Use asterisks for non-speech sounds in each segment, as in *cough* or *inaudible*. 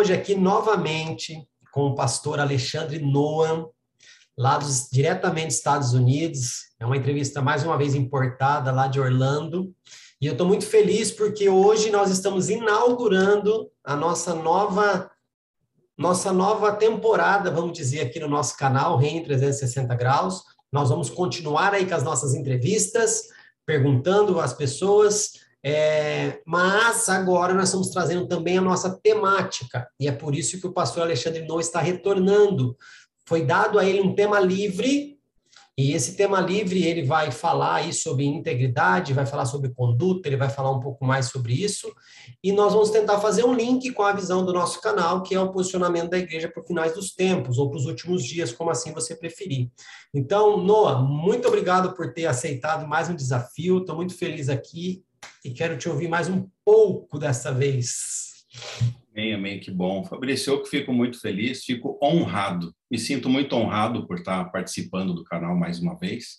Hoje aqui novamente com o pastor Alexandre Noam, lá dos, diretamente dos Estados Unidos. É uma entrevista mais uma vez importada lá de Orlando. E eu estou muito feliz porque hoje nós estamos inaugurando a nossa nova nossa nova temporada, vamos dizer, aqui no nosso canal, Reino 360 Graus. Nós vamos continuar aí com as nossas entrevistas, perguntando às pessoas é, mas agora nós estamos trazendo também a nossa temática, e é por isso que o pastor Alexandre não está retornando. Foi dado a ele um tema livre, e esse tema livre ele vai falar aí sobre integridade, vai falar sobre conduta, ele vai falar um pouco mais sobre isso, e nós vamos tentar fazer um link com a visão do nosso canal, que é o posicionamento da igreja para os finais dos tempos, ou para os últimos dias, como assim você preferir. Então, Noah, muito obrigado por ter aceitado mais um desafio, estou muito feliz aqui e quero te ouvir mais um pouco dessa vez. Amém, amém, que bom. Fabrício, eu que fico muito feliz, fico honrado, me sinto muito honrado por estar participando do canal mais uma vez.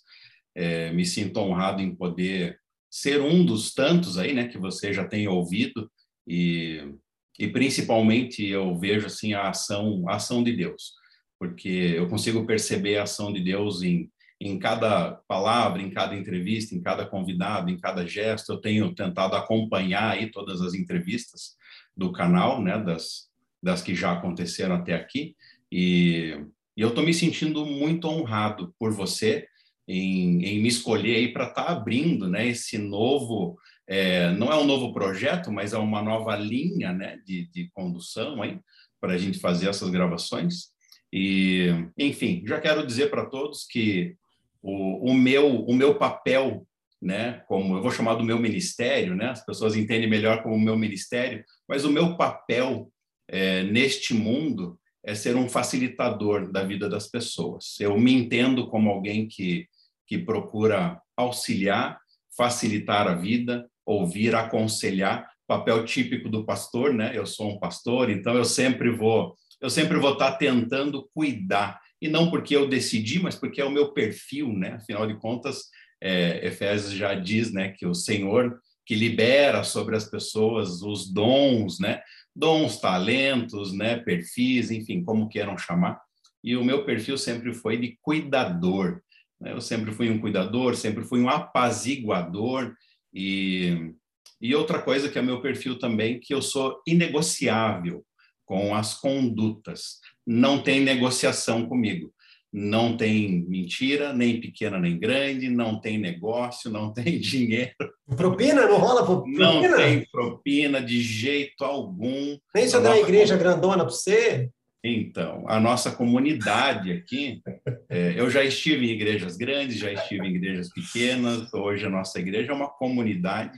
É, me sinto honrado em poder ser um dos tantos aí, né, que você já tem ouvido e, e principalmente eu vejo assim a ação, a ação de Deus, porque eu consigo perceber a ação de Deus em em cada palavra, em cada entrevista, em cada convidado, em cada gesto. Eu tenho tentado acompanhar aí todas as entrevistas do canal, né, das, das que já aconteceram até aqui. E, e eu estou me sentindo muito honrado por você em, em me escolher aí para estar tá abrindo, né, esse novo, é, não é um novo projeto, mas é uma nova linha, né, de, de condução aí para a gente fazer essas gravações. E, enfim, já quero dizer para todos que o, o, meu, o meu papel, né, como eu vou chamar do meu ministério, né, as pessoas entendem melhor como o meu ministério, mas o meu papel é, neste mundo é ser um facilitador da vida das pessoas. Eu me entendo como alguém que, que procura auxiliar, facilitar a vida, ouvir, aconselhar, papel típico do pastor, né? Eu sou um pastor, então eu sempre vou, eu sempre vou estar tentando cuidar e não porque eu decidi, mas porque é o meu perfil, né? Afinal de contas, é, Efésios já diz, né, que o Senhor que libera sobre as pessoas os dons, né, dons, talentos, né, perfis, enfim, como queiram chamar. E o meu perfil sempre foi de cuidador. Né? Eu sempre fui um cuidador, sempre fui um apaziguador e e outra coisa que é meu perfil também, que eu sou inegociável com as condutas. Não tem negociação comigo. Não tem mentira, nem pequena nem grande, não tem negócio, não *laughs* tem dinheiro. Propina? Não rola propina? Não tem propina de jeito algum. Nem se eu der uma igreja grandona para você? Então, a nossa comunidade aqui, é, eu já estive em igrejas grandes, já estive em igrejas pequenas, hoje a nossa igreja é uma comunidade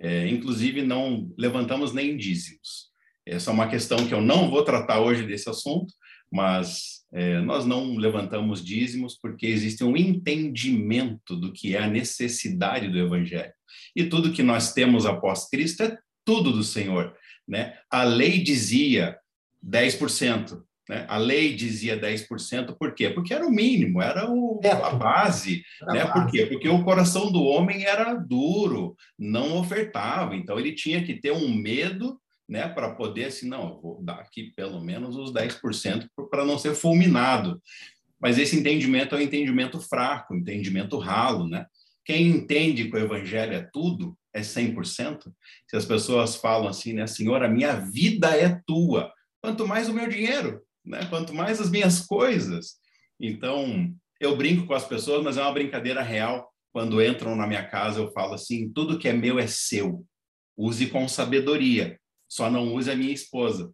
é, inclusive, não levantamos nem dízimos. Essa é uma questão que eu não vou tratar hoje desse assunto, mas é, nós não levantamos dízimos porque existe um entendimento do que é a necessidade do Evangelho. E tudo que nós temos após Cristo é tudo do Senhor. Né? A lei dizia 10%, né? A lei dizia 10%, por quê? Porque era o mínimo, era o, a base. Era né? Por quê? Porque o coração do homem era duro, não ofertava, então ele tinha que ter um medo né, para poder, assim, não, vou dar aqui pelo menos os 10% para não ser fulminado. Mas esse entendimento é um entendimento fraco, um entendimento ralo, né? Quem entende que o evangelho é tudo, é 100%. Se as pessoas falam assim, né, Senhor, a minha vida é tua, quanto mais o meu dinheiro né? Quanto mais as minhas coisas. Então, eu brinco com as pessoas, mas é uma brincadeira real. Quando entram na minha casa, eu falo assim: tudo que é meu é seu. Use com sabedoria. Só não use a minha esposa.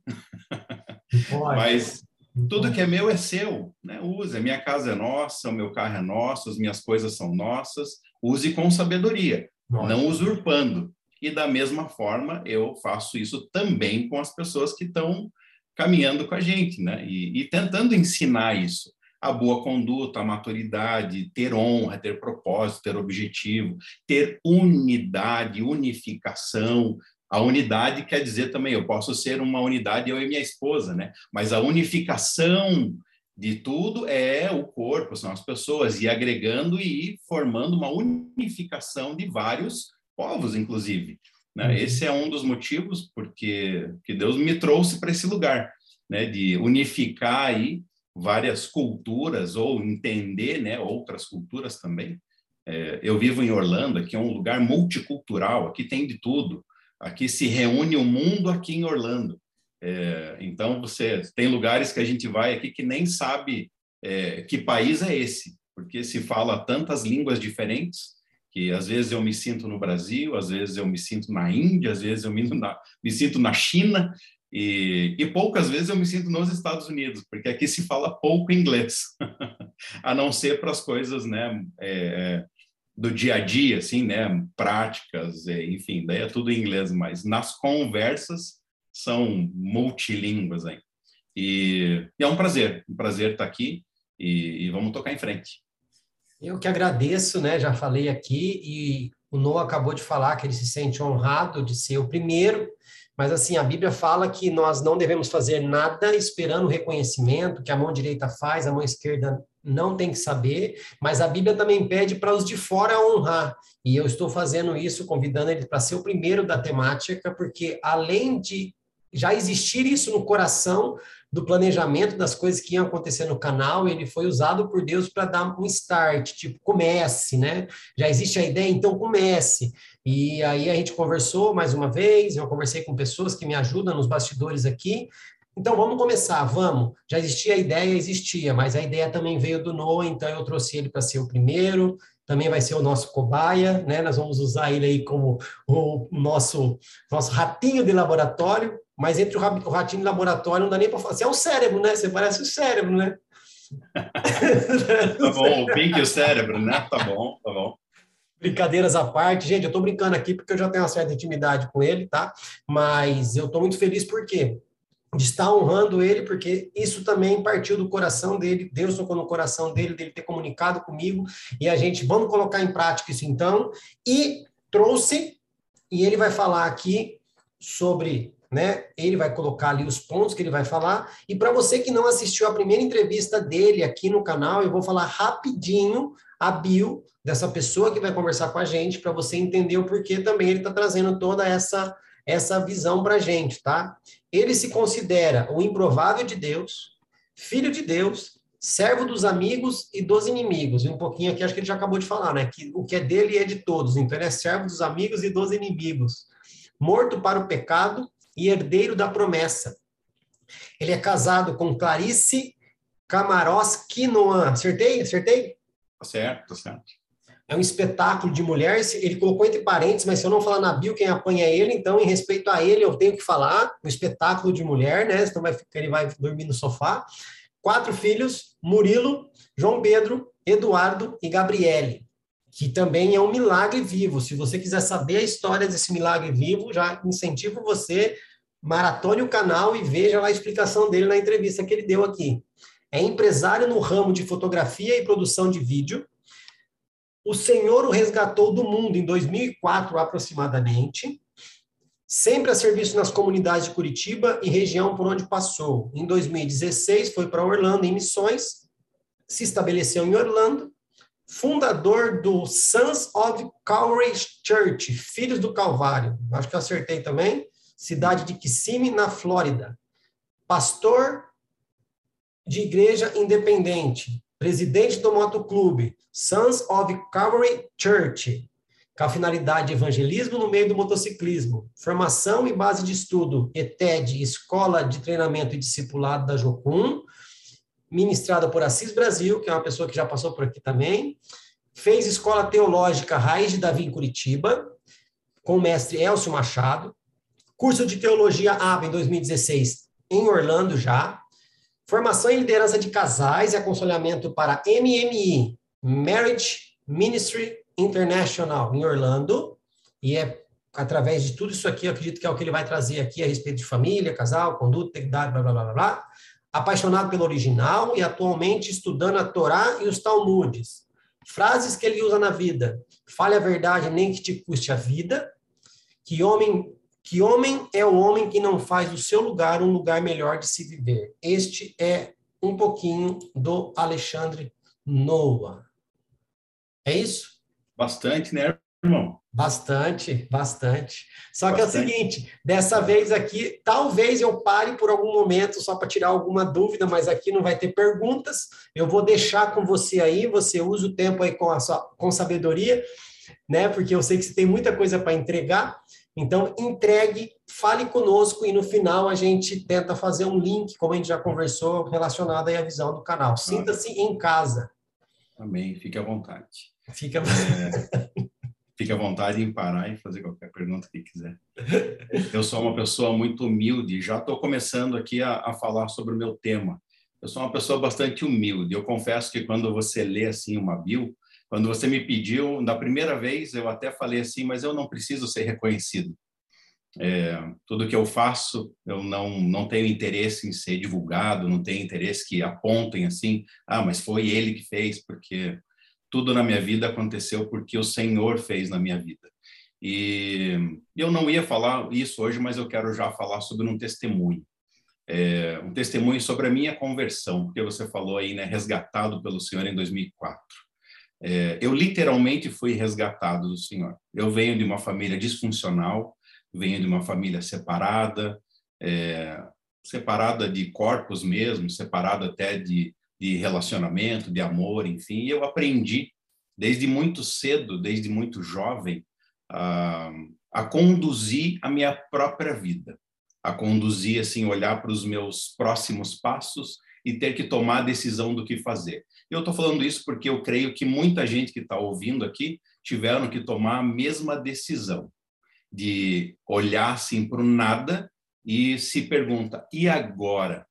mas tudo que é meu é seu, né? Use. A minha casa é nossa, o meu carro é nosso, as minhas coisas são nossas. Use com sabedoria, nossa. não usurpando. E da mesma forma, eu faço isso também com as pessoas que estão caminhando com a gente, né? E, e, tentando ensinar isso, a boa conduta, a maturidade, ter honra, ter propósito, ter objetivo, ter unidade, unificação. A unidade quer dizer também, eu posso ser uma unidade eu e minha esposa, né? Mas a unificação de tudo é o corpo, são as pessoas, e agregando e formando uma unificação de vários povos, inclusive. Né? Uhum. Esse é um dos motivos porque que Deus me trouxe para esse lugar, né? de unificar aí várias culturas ou entender né? outras culturas também. É, eu vivo em Orlando, aqui é um lugar multicultural, aqui tem de tudo. Aqui se reúne o mundo aqui em Orlando. É, então, você tem lugares que a gente vai aqui que nem sabe é, que país é esse, porque se fala tantas línguas diferentes que às vezes eu me sinto no Brasil, às vezes eu me sinto na Índia, às vezes eu me, na, me sinto na China, e, e, poucas vezes eu me sinto nos Estados Unidos, porque aqui se fala pouco inglês, *laughs* a não ser para as coisas né, é, do dia a dia, assim, né, práticas, é, enfim, daí é tudo em inglês, mas nas conversas são multilínguas aí. E, e é um prazer, um prazer estar aqui e, e vamos tocar em frente. Eu que agradeço, né? Já falei aqui e o Noah acabou de falar que ele se sente honrado de ser o primeiro, mas assim, a Bíblia fala que nós não devemos fazer nada esperando reconhecimento, que a mão direita faz, a mão esquerda não tem que saber, mas a Bíblia também pede para os de fora honrar. E eu estou fazendo isso, convidando ele para ser o primeiro da temática, porque além de já existir isso no coração, do planejamento das coisas que iam acontecer no canal, ele foi usado por Deus para dar um start, tipo, comece, né? Já existe a ideia, então comece. E aí a gente conversou mais uma vez, eu conversei com pessoas que me ajudam nos bastidores aqui. Então vamos começar, vamos. Já existia a ideia, existia, mas a ideia também veio do Noah, então eu trouxe ele para ser o primeiro, também vai ser o nosso cobaia, né? Nós vamos usar ele aí como o nosso nosso ratinho de laboratório mas entre o ratinho e o laboratório não dá nem para falar. Você é o cérebro, né? Você parece o cérebro, né? tá bom, o Pink e o cérebro, né? Tá bom, tá bom. Brincadeiras à parte, gente, eu estou brincando aqui porque eu já tenho uma certa intimidade com ele, tá? Mas eu estou muito feliz porque de estar honrando ele, porque isso também partiu do coração dele, Deus tocou no coração dele, dele ter comunicado comigo, e a gente, vamos colocar em prática isso então, e trouxe, e ele vai falar aqui sobre né? Ele vai colocar ali os pontos que ele vai falar. E para você que não assistiu a primeira entrevista dele aqui no canal, eu vou falar rapidinho a bio dessa pessoa que vai conversar com a gente, para você entender o porquê também ele está trazendo toda essa essa visão para a gente, tá? ele se considera o improvável de Deus, filho de Deus, servo dos amigos e dos inimigos. E um pouquinho aqui, acho que ele já acabou de falar, né? Que o que é dele é de todos. Então, ele é servo dos amigos e dos inimigos. Morto para o pecado e herdeiro da promessa. Ele é casado com Clarice Camarós Quinoan. Acertei? Acertei? Tá certo, tá certo. É um espetáculo de mulher. Ele colocou entre parênteses, mas se eu não falar na bio, quem apanha é ele. Então, em respeito a ele, eu tenho que falar. Um espetáculo de mulher, né? Então, vai, ele vai dormir no sofá. Quatro filhos: Murilo, João Pedro, Eduardo e Gabriele. Que também é um milagre vivo. Se você quiser saber a história desse milagre vivo, já incentivo você maratone o canal e veja lá a explicação dele na entrevista que ele deu aqui. É empresário no ramo de fotografia e produção de vídeo. O Senhor o resgatou do mundo em 2004 aproximadamente, sempre a serviço nas comunidades de Curitiba e região por onde passou. Em 2016 foi para Orlando em missões, se estabeleceu em Orlando, fundador do Sons of Calvary Church, Filhos do Calvário. Acho que eu acertei também. Cidade de Kissimmee, na Flórida. Pastor de igreja independente, presidente do motoclube Sons of Calvary Church, com a finalidade de evangelismo no meio do motociclismo, formação e base de estudo, ETED, Escola de Treinamento e Discipulado da Jocum, ministrada por Assis Brasil, que é uma pessoa que já passou por aqui também, fez Escola Teológica Raiz de Davi em Curitiba, com o mestre Elcio Machado, Curso de Teologia ABA em 2016 em Orlando já. Formação em liderança de casais e aconselhamento para MMI, Marriage Ministry International, em Orlando. E é através de tudo isso aqui, eu acredito que é o que ele vai trazer aqui a respeito de família, casal, conduta, idade, blá, blá, blá, blá, blá. Apaixonado pelo original e atualmente estudando a Torá e os Talmudes. Frases que ele usa na vida. Fale a verdade, nem que te custe a vida. Que homem que homem é o homem que não faz do seu lugar um lugar melhor de se viver? Este é um pouquinho do Alexandre Noah. É isso? Bastante, né, irmão? Bastante, bastante. Só bastante. que é o seguinte, dessa vez aqui, talvez eu pare por algum momento só para tirar alguma dúvida, mas aqui não vai ter perguntas. Eu vou deixar com você aí, você usa o tempo aí com a sua com sabedoria, né? Porque eu sei que você tem muita coisa para entregar. Então, entregue, fale conosco e no final a gente tenta fazer um link, como a gente já conversou, relacionado à visão do canal. Sinta-se em casa. Amém. Fique à vontade. Fique à vontade. É, *laughs* fique à vontade em parar e fazer qualquer pergunta que quiser. *laughs* Eu sou uma pessoa muito humilde, já estou começando aqui a, a falar sobre o meu tema. Eu sou uma pessoa bastante humilde. Eu confesso que quando você lê assim uma bio, quando você me pediu, da primeira vez, eu até falei assim, mas eu não preciso ser reconhecido. É, tudo que eu faço, eu não, não tenho interesse em ser divulgado, não tenho interesse que apontem assim, ah, mas foi ele que fez, porque tudo na minha vida aconteceu porque o Senhor fez na minha vida. E eu não ia falar isso hoje, mas eu quero já falar sobre um testemunho. É, um testemunho sobre a minha conversão, porque você falou aí, né, resgatado pelo Senhor em 2004. É, eu literalmente fui resgatado do Senhor. Eu venho de uma família disfuncional, venho de uma família separada, é, separada de corpos mesmo, separada até de, de relacionamento, de amor, enfim. E eu aprendi desde muito cedo, desde muito jovem, a, a conduzir a minha própria vida, a conduzir assim, olhar para os meus próximos passos e ter que tomar a decisão do que fazer. Eu estou falando isso porque eu creio que muita gente que está ouvindo aqui tiveram que tomar a mesma decisão de olhar assim para o nada e se pergunta: e agora?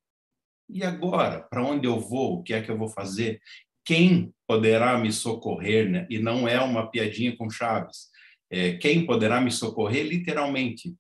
E agora? Para onde eu vou? O que é que eu vou fazer? Quem poderá me socorrer? Né? E não é uma piadinha com Chaves. É, quem poderá me socorrer? Literalmente.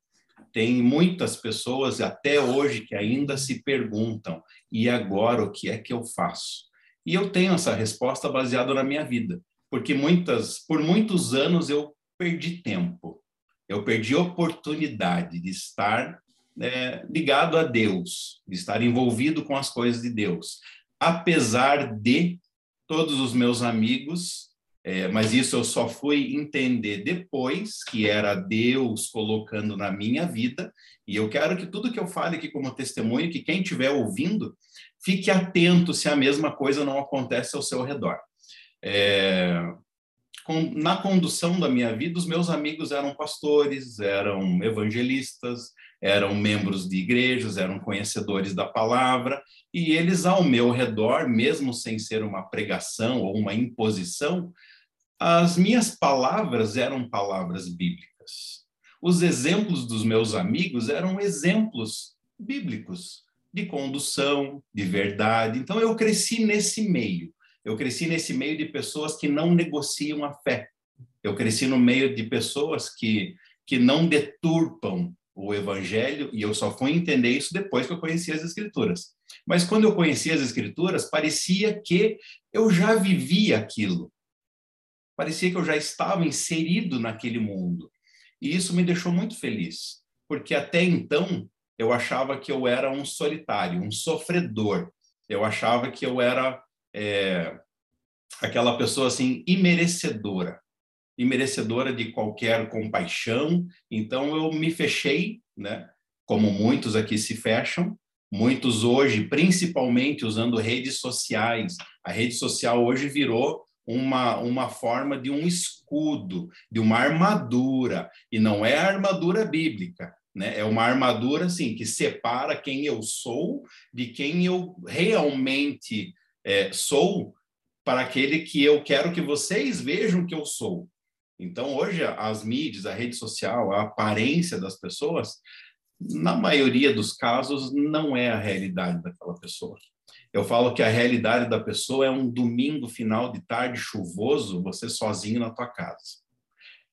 Tem muitas pessoas até hoje que ainda se perguntam: e agora o que é que eu faço? E eu tenho essa resposta baseada na minha vida, porque muitas, por muitos anos eu perdi tempo, eu perdi oportunidade de estar é, ligado a Deus, de estar envolvido com as coisas de Deus, apesar de todos os meus amigos É, mas isso eu só fui entender depois que era Deus colocando na minha vida. E eu quero que tudo que eu fale aqui como testemunho, que quem estiver ouvindo, fique atento se a mesma coisa não acontece ao seu redor. É, na condução da minha vida, os meus amigos eram pastores, eram evangelistas, eram membros de igrejas, eram conhecedores da palavra, e eles ao meu redor, mesmo sem ser uma pregação ou uma imposição, as minhas palavras eram palavras bíblicas. Os exemplos dos meus amigos eram exemplos bíblicos de condução, de verdade. Então eu cresci nesse meio. Eu cresci nesse meio de pessoas que não negociam a fé. Eu cresci no meio de pessoas que que não deturpam o evangelho e eu só fui entender isso depois que eu conheci as escrituras. Mas quando eu conheci as escrituras, parecia que eu já vivia aquilo. Parecia que eu já estava inserido naquele mundo. E isso me deixou muito feliz, porque até então eu achava que eu era um solitário, um sofredor. Eu achava que eu era é, aquela pessoa assim imerecedora, imerecedora de qualquer compaixão. Então eu me fechei, né? Como muitos aqui se fecham, muitos hoje, principalmente usando redes sociais. A rede social hoje virou uma, uma forma de um escudo, de uma armadura, e não é a armadura bíblica, né? É uma armadura assim que separa quem eu sou de quem eu realmente é, sou para aquele que eu quero que vocês vejam que eu sou. Então, hoje, as mídias, a rede social, a aparência das pessoas, na maioria dos casos, não é a realidade daquela pessoa. Eu falo que a realidade da pessoa é um domingo final de tarde chuvoso, você sozinho na tua casa.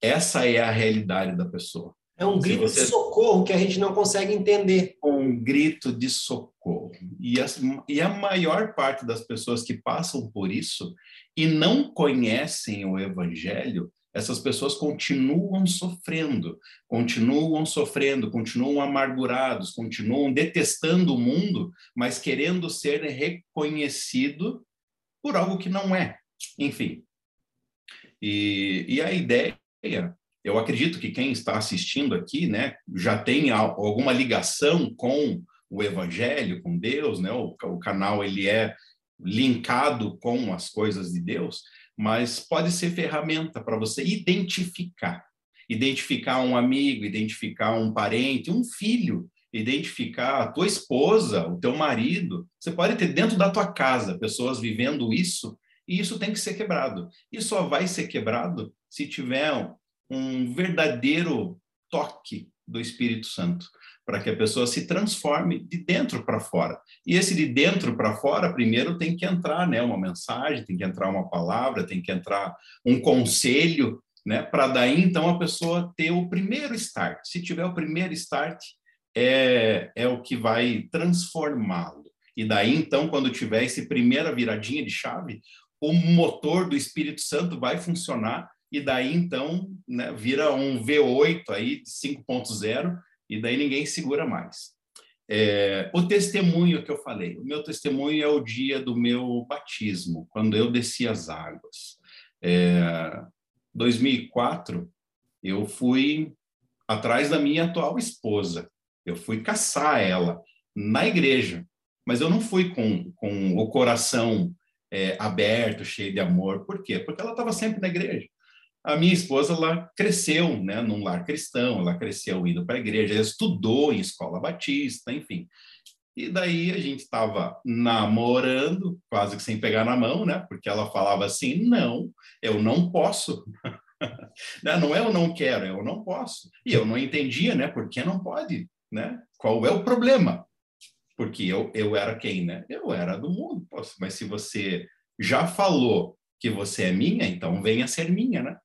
Essa é a realidade da pessoa. É um grito você... de socorro que a gente não consegue entender. Um grito de socorro. E a, e a maior parte das pessoas que passam por isso e não conhecem o evangelho, essas pessoas continuam sofrendo, continuam sofrendo, continuam amargurados, continuam detestando o mundo, mas querendo ser reconhecido por algo que não é. Enfim. E, e a ideia, eu acredito que quem está assistindo aqui, né, já tem alguma ligação com o Evangelho, com Deus, né? O, o canal ele é linkado com as coisas de Deus mas pode ser ferramenta para você identificar. Identificar um amigo, identificar um parente, um filho, identificar a tua esposa, o teu marido. Você pode ter dentro da tua casa pessoas vivendo isso, e isso tem que ser quebrado. E só vai ser quebrado se tiver um verdadeiro toque do Espírito Santo para que a pessoa se transforme de dentro para fora. E esse de dentro para fora, primeiro tem que entrar, né, uma mensagem, tem que entrar uma palavra, tem que entrar um conselho, né, para daí então a pessoa ter o primeiro start. Se tiver o primeiro start, é, é o que vai transformá-lo. E daí então, quando tiver essa primeira viradinha de chave, o motor do Espírito Santo vai funcionar e daí então né, vira um V8 aí 5.0 e daí ninguém segura mais. É, o testemunho que eu falei, o meu testemunho é o dia do meu batismo, quando eu desci as águas. É, 2004, eu fui atrás da minha atual esposa, eu fui caçar ela na igreja, mas eu não fui com, com o coração é, aberto, cheio de amor. Por quê? Porque ela estava sempre na igreja. A minha esposa, ela cresceu, né, num lar cristão, ela cresceu indo para a igreja, ela estudou em escola batista, enfim. E daí a gente estava namorando, quase que sem pegar na mão, né? Porque ela falava assim: não, eu não posso. *laughs* Né, não é eu não quero, é eu não posso. E eu não entendia, né? Por que não pode, né? Qual é o problema? Porque eu, eu era quem, né? Eu era do mundo, posso. Mas se você já falou que você é minha, então venha ser minha, né?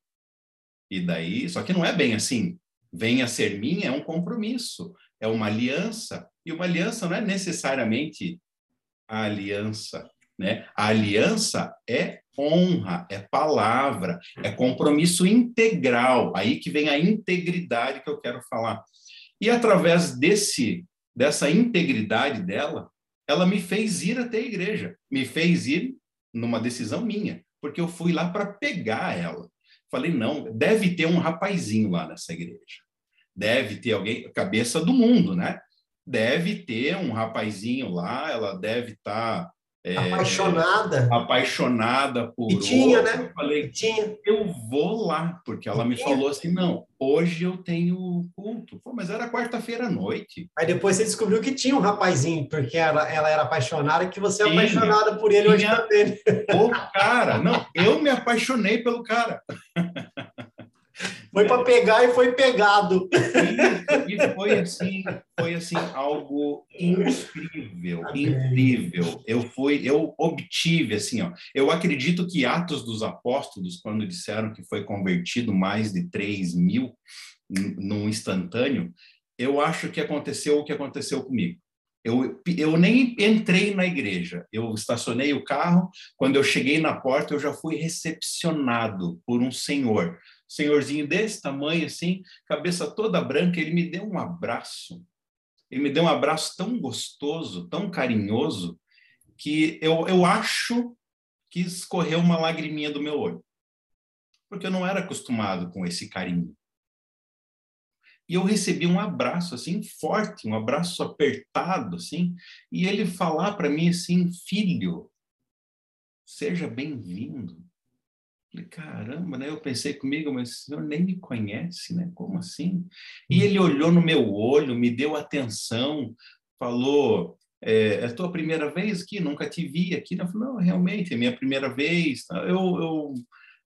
E daí, só que não é bem assim. Venha ser minha é um compromisso, é uma aliança. E uma aliança não é necessariamente a aliança, né? A aliança é honra, é palavra, é compromisso integral. Aí que vem a integridade que eu quero falar. E através desse dessa integridade dela, ela me fez ir até a igreja, me fez ir numa decisão minha, porque eu fui lá para pegar ela. Falei, não, deve ter um rapazinho lá nessa igreja. Deve ter alguém, cabeça do mundo, né? Deve ter um rapazinho lá, ela deve estar tá é, apaixonada. Apaixonada por. E tinha, outro. né? Eu falei, e tinha. eu vou lá, porque ela e me tinha. falou assim: não, hoje eu tenho culto. Pô, mas era quarta-feira à noite. Aí depois você descobriu que tinha um rapazinho, porque ela, ela era apaixonada, e que você é apaixonada por ele hoje também. O cara, não, eu me apaixonei pelo cara. *laughs* Foi para pegar e foi pegado. E, e, foi assim, foi assim algo incrível, incrível. Eu fui, eu obtive assim, ó. Eu acredito que Atos dos Apóstolos, quando disseram que foi convertido mais de 3 mil num instantâneo, eu acho que aconteceu o que aconteceu comigo. Eu, eu nem entrei na igreja, eu estacionei o carro. Quando eu cheguei na porta, eu já fui recepcionado por um senhor senhorzinho desse tamanho, assim, cabeça toda branca, ele me deu um abraço. Ele me deu um abraço tão gostoso, tão carinhoso, que eu, eu acho que escorreu uma lagriminha do meu olho. Porque eu não era acostumado com esse carinho. E eu recebi um abraço assim forte, um abraço apertado assim, e ele falar para mim assim, filho, seja bem-vindo. Falei, caramba, né? Eu pensei comigo, mas o senhor nem me conhece, né? Como assim? E ele olhou no meu olho, me deu atenção, falou: é, é a tua primeira vez aqui? Nunca te vi aqui. Eu falei, não, realmente, é minha primeira vez. Eu, eu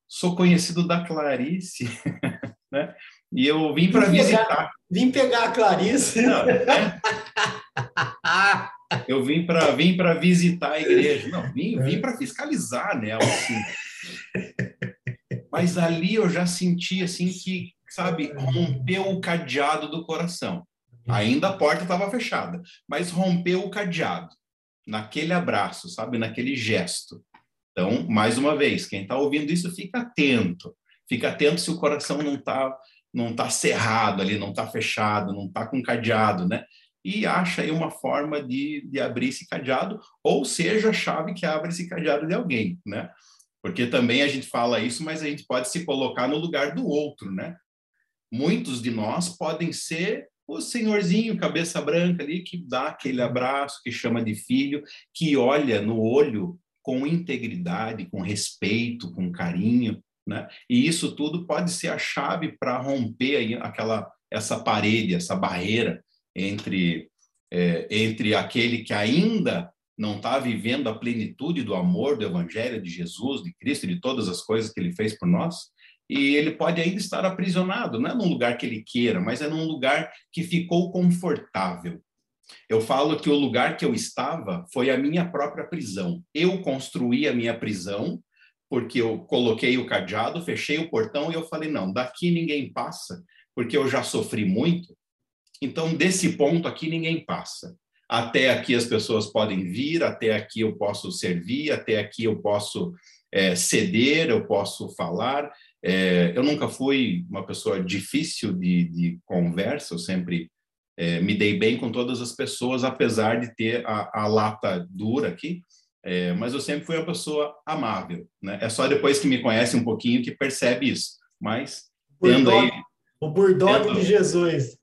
sou conhecido da Clarice, *laughs* né? E eu vim para visitar. Vim pegar a Clarice. Não, né? *laughs* Eu vim para vim para visitar a igreja. Não, vim, vim para fiscalizar nela. Assim. Mas ali eu já senti assim que, sabe, rompeu o cadeado do coração. Ainda a porta estava fechada, mas rompeu o cadeado naquele abraço, sabe, naquele gesto. Então, mais uma vez, quem está ouvindo isso, fica atento. Fica atento se o coração não está não tá cerrado ali, não está fechado, não está com cadeado, né? E acha aí uma forma de, de abrir esse cadeado, ou seja, a chave que abre esse cadeado de alguém, né? Porque também a gente fala isso, mas a gente pode se colocar no lugar do outro, né? Muitos de nós podem ser o senhorzinho cabeça branca ali que dá aquele abraço, que chama de filho, que olha no olho com integridade, com respeito, com carinho, né? E isso tudo pode ser a chave para romper aí aquela essa parede, essa barreira entre é, entre aquele que ainda não está vivendo a plenitude do amor do Evangelho de Jesus, de Cristo, de todas as coisas que ele fez por nós, e ele pode ainda estar aprisionado, não é num lugar que ele queira, mas é num lugar que ficou confortável. Eu falo que o lugar que eu estava foi a minha própria prisão. Eu construí a minha prisão, porque eu coloquei o cadeado, fechei o portão e eu falei: não, daqui ninguém passa, porque eu já sofri muito. Então, desse ponto aqui, ninguém passa até aqui as pessoas podem vir, até aqui eu posso servir, até aqui eu posso é, ceder, eu posso falar. É, eu nunca fui uma pessoa difícil de, de conversa, eu sempre é, me dei bem com todas as pessoas, apesar de ter a, a lata dura aqui, é, mas eu sempre fui uma pessoa amável. Né? É só depois que me conhece um pouquinho que percebe isso. Mas tendo aí. O Burdog de Jesus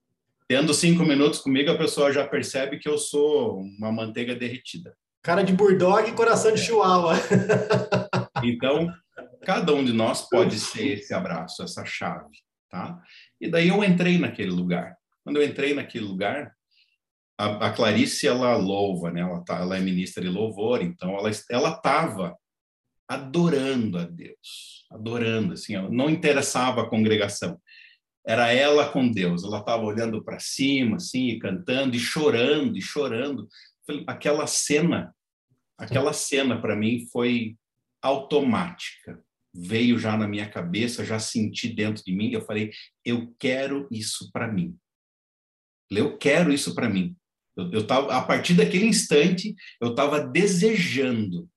tendo cinco minutos comigo, a pessoa já percebe que eu sou uma manteiga derretida. Cara de bulldog e coração de chihuahua. *laughs* Então, cada um de nós pode ser esse abraço, essa chave, tá? E daí eu entrei naquele lugar. Quando eu entrei naquele lugar, a, a Clarice, ela louva, né? Ela, tá, ela é ministra de louvor, então ela ela estava adorando a Deus, adorando, assim, não interessava a congregação era ela com Deus. Ela estava olhando para cima, assim, e cantando, e chorando, e chorando. Aquela cena, aquela cena para mim foi automática. Veio já na minha cabeça, já senti dentro de mim. Eu falei, eu quero isso para mim. Eu quero isso para mim. Eu, eu tava, a partir daquele instante, eu estava desejando,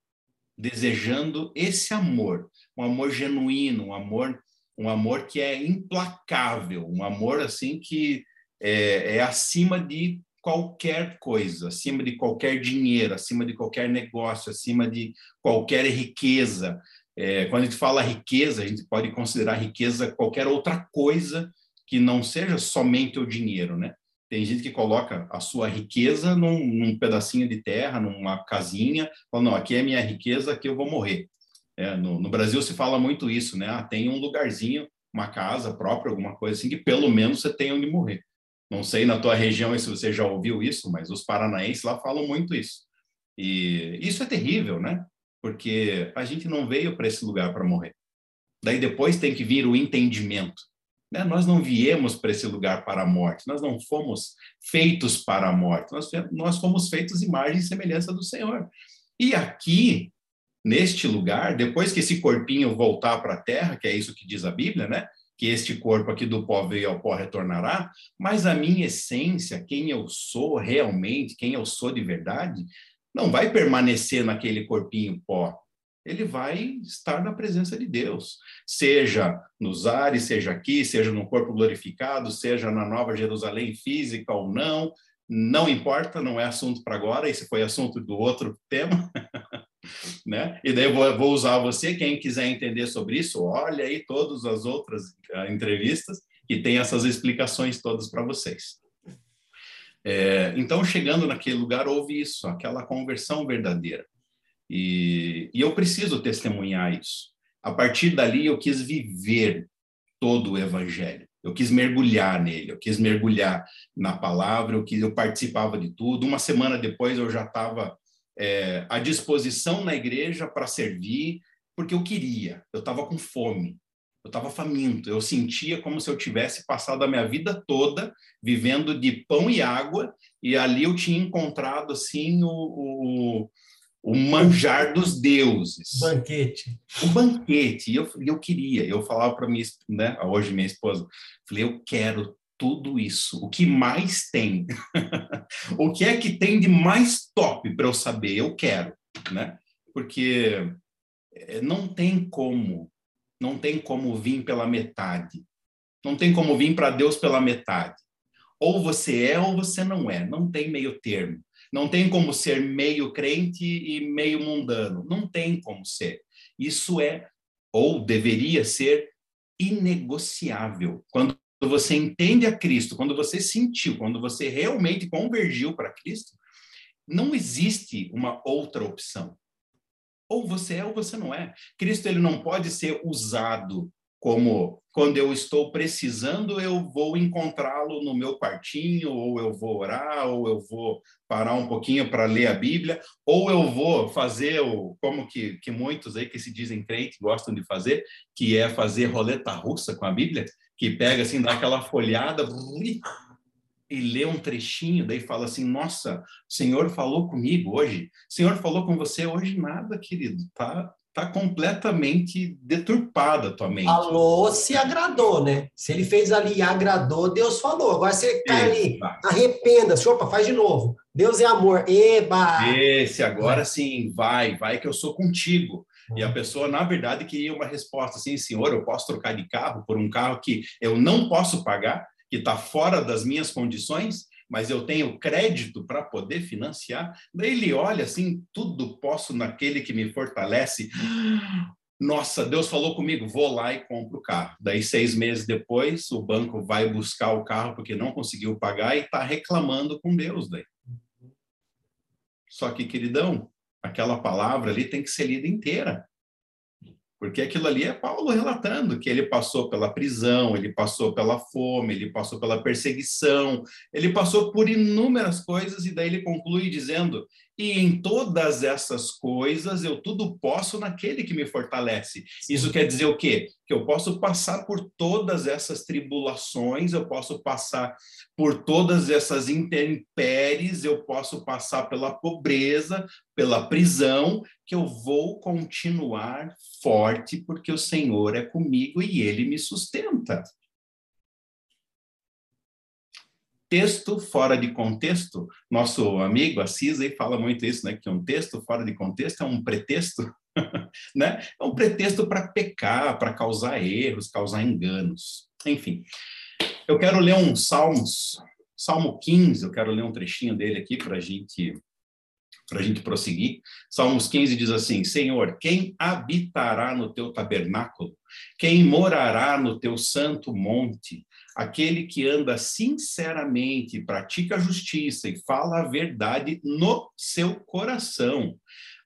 desejando esse amor, um amor genuíno, um amor um amor que é implacável, um amor assim que é, é, acima de qualquer coisa, acima de qualquer dinheiro, acima de qualquer negócio, acima de qualquer riqueza. É, quando a gente fala riqueza, a gente pode considerar riqueza qualquer outra coisa que não seja somente o dinheiro, né? Tem gente que coloca a sua riqueza num, num pedacinho de terra, numa casinha, fala, não, aqui é minha riqueza, aqui eu vou morrer. É, no, no, Brasil se fala muito isso, né? Ah, tem um lugarzinho, uma casa própria, alguma coisa assim, que pelo menos você tem onde morrer. Não sei na tua região se você já ouviu isso, mas os paranaenses lá falam muito isso. E isso é terrível, né? Porque a gente não veio para esse lugar para morrer. Daí depois tem que vir o entendimento. Né? Nós não viemos para esse lugar para a morte, nós não fomos feitos para a morte, nós, nós fomos feitos imagem e semelhança do Senhor. E aqui, neste lugar, depois que esse corpinho voltar para a terra, que é isso que diz a Bíblia, né? que este corpo aqui do pó veio ao pó retornará, mas a minha essência, quem eu sou realmente, quem eu sou de verdade, não vai permanecer naquele corpinho pó. Ele vai estar na presença de Deus, seja nos ares, seja aqui, seja no corpo glorificado, seja na Nova Jerusalém física ou não, não importa, não é assunto para agora, esse foi assunto do outro tema, *laughs* né? E daí eu vou, vou, usar você, quem quiser entender sobre isso, olha aí todas as outras uh, entrevistas que tem essas explicações todas para vocês. É, então, chegando naquele lugar, houve isso, aquela conversão verdadeira. E, e eu preciso testemunhar isso. A partir dali, eu quis viver todo o evangelho. Eu quis mergulhar nele, eu quis mergulhar na palavra, eu, quis, eu participava de tudo. Uma semana depois, eu já estava é, à disposição na igreja para servir, porque eu queria, eu estava com fome, eu estava faminto, eu sentia como se eu tivesse passado a minha vida toda vivendo de pão e água, e ali eu tinha encontrado assim o, o o manjar dos deuses. Banquete. O banquete. E eu, eu queria, eu falava para minha, né, hoje minha esposa, falei, eu quero tudo isso. O que mais tem? *laughs* o que é que tem de mais top para eu saber? Eu quero, né? Porque eh, não tem como, não tem como vir pela metade. Não tem como vir para Deus pela metade. Ou você é ou você não é. Não tem meio termo. Não tem como ser meio crente e meio mundano. Não tem como ser. Isso é, ou deveria ser, inegociável. Quando você entende a Cristo, quando você sentiu, quando você realmente convergiu para Cristo, não existe uma outra opção. Ou você é ou você não é. Cristo ele não pode ser usado como quando eu estou precisando, eu vou encontrá-lo no meu quartinho, ou eu vou orar, ou eu vou parar um pouquinho para ler a Bíblia, ou eu vou fazer o como que, que muitos aí que se dizem crentes gostam de fazer, que é fazer roleta russa com a Bíblia, que pega assim, dá aquela folhada e lê um trechinho, daí fala assim: Nossa, o Senhor falou comigo hoje. O Senhor falou com você hoje nada, querido. Tá tá completamente deturpada a tua mente. Falou, se agradou, né? Se ele fez ali e agradou, Deus falou. Agora você cai ali, arrependa-se, opa, faz de novo. Deus é amor, eba! Esse, agora sim, vai, vai que eu sou contigo. E a uhum. pessoa, na verdade, queria uma resposta assim, senhor, eu posso trocar de carro por um carro que eu não posso pagar, que está fora das minhas condições? Mas eu tenho crédito para poder financiar. Daí ele olha assim, tudo posso naquele que me fortalece. Nossa, Deus falou comigo, vou lá e compro o carro. Daí, seis meses depois, o banco vai buscar o carro porque não conseguiu pagar e está reclamando com Deus. Daí. Só que, queridão, aquela palavra ali tem que ser lida inteira. Porque aquilo ali é Paulo relatando que ele passou pela prisão, ele passou pela fome, ele passou pela perseguição, ele passou por inúmeras coisas, e daí ele conclui dizendo: E em todas essas coisas eu tudo posso naquele que me fortalece. Isso quer dizer o quê? Que eu posso passar por todas essas tribulações, eu posso passar por todas essas intempéries, eu posso passar pela pobreza, pela prisão, que eu vou continuar forte porque o Senhor é comigo e ele me sustenta. Texto fora de contexto, nosso amigo Assis aí fala muito isso, né, que um texto fora de contexto é um pretexto, *laughs* né? É um pretexto para pecar, para causar erros, causar enganos. Enfim, eu quero ler um Salmos, Salmo 15, eu quero ler um trechinho dele aqui para gente a gente prosseguir. Salmos 15 diz assim: Senhor, quem habitará no teu tabernáculo? Quem morará no teu santo monte? Aquele que anda sinceramente, pratica a justiça e fala a verdade no seu coração.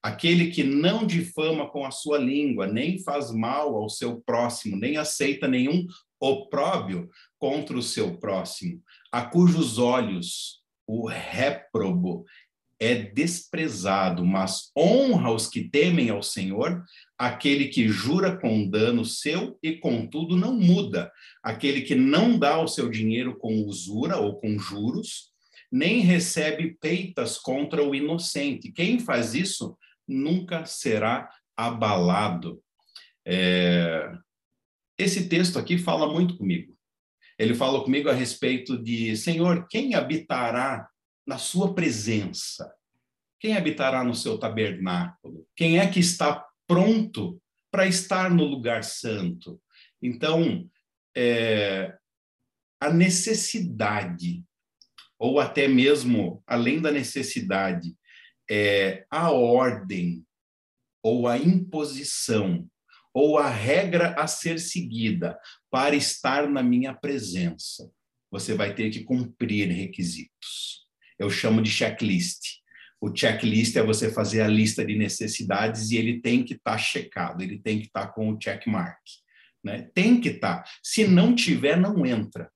Aquele que não difama com a sua língua, nem faz mal ao seu próximo, nem aceita nenhum opróbio contra o seu próximo, a cujos olhos o réprobo é desprezado, mas honra os que temem ao Senhor, aquele que jura com dano seu e contudo não muda, aquele que não dá o seu dinheiro com usura ou com juros, nem recebe peitas contra o inocente. Quem faz isso nunca será abalado. É... Esse texto aqui fala muito comigo. Ele fala comigo a respeito de, Senhor, quem habitará na sua presença? Quem habitará no seu tabernáculo? Quem é que está pronto para estar no lugar santo? Então, é, a necessidade, ou até mesmo além da necessidade, é, a ordem ou a imposição ou a regra a ser seguida para estar na minha presença, você vai ter que cumprir requisitos eu chamo de checklist. O checklist é você fazer a lista de necessidades e ele tem que estar tá checado, ele tem que estar tá com o check mark. Né? Tem que estar. Tá. Se não tiver, não entra.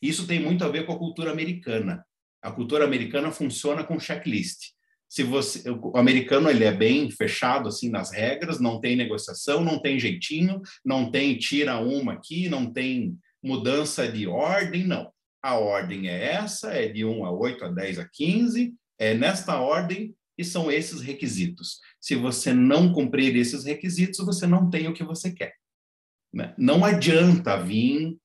Isso tem muito a ver com a cultura americana. A cultura americana funciona com checklist. Se você, o americano ele é bem fechado assim nas regras, não tem negociação, não tem jeitinho, não tem tira uma aqui, não tem mudança de ordem, não a ordem é essa, é de 1 a 8, a 10, a 15, é nesta ordem e são esses requisitos. Se você não cumprir esses requisitos, você não tem o que você quer. Né? Não adianta vir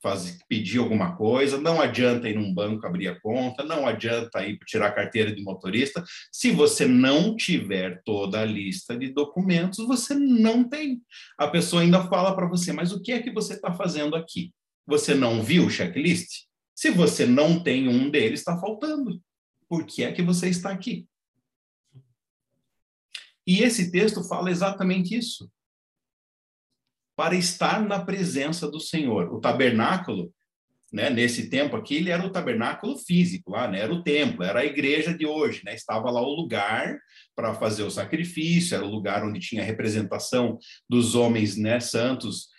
fazer, pedir alguma coisa, não adianta ir num banco abrir a conta, não adianta ir tirar a carteira de motorista. Se você não tiver toda a lista de documentos, você não tem. A pessoa ainda fala para você, mas o que é que você está fazendo aqui? Você não viu o checklist? Se você não tem um deles, está faltando. Por que é que você está aqui? E esse texto fala exatamente isso. Para estar na presença do Senhor. O tabernáculo, né, nesse tempo aqui, ele era o tabernáculo físico, lá, né, era o templo, era a igreja de hoje. Né, estava lá o lugar para fazer o sacrifício, era o lugar onde tinha a representação dos homens né, santos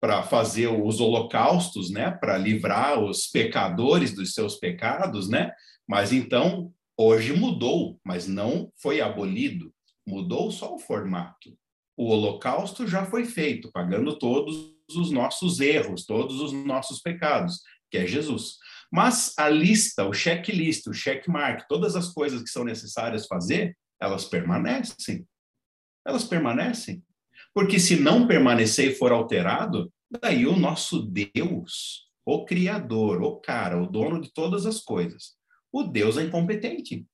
para fazer os holocaustos, né, para livrar os pecadores dos seus pecados, né? Mas então hoje mudou, mas não foi abolido, mudou só o formato. O holocausto já foi feito, pagando todos os nossos erros, todos os nossos pecados, que é Jesus. Mas a lista, o checklist, o checkmark, todas as coisas que são necessárias fazer, elas permanecem. Elas permanecem. Porque se não permanecer e for alterado, daí o nosso Deus, o Criador, o cara, o dono de todas as coisas, o Deus é incompetente.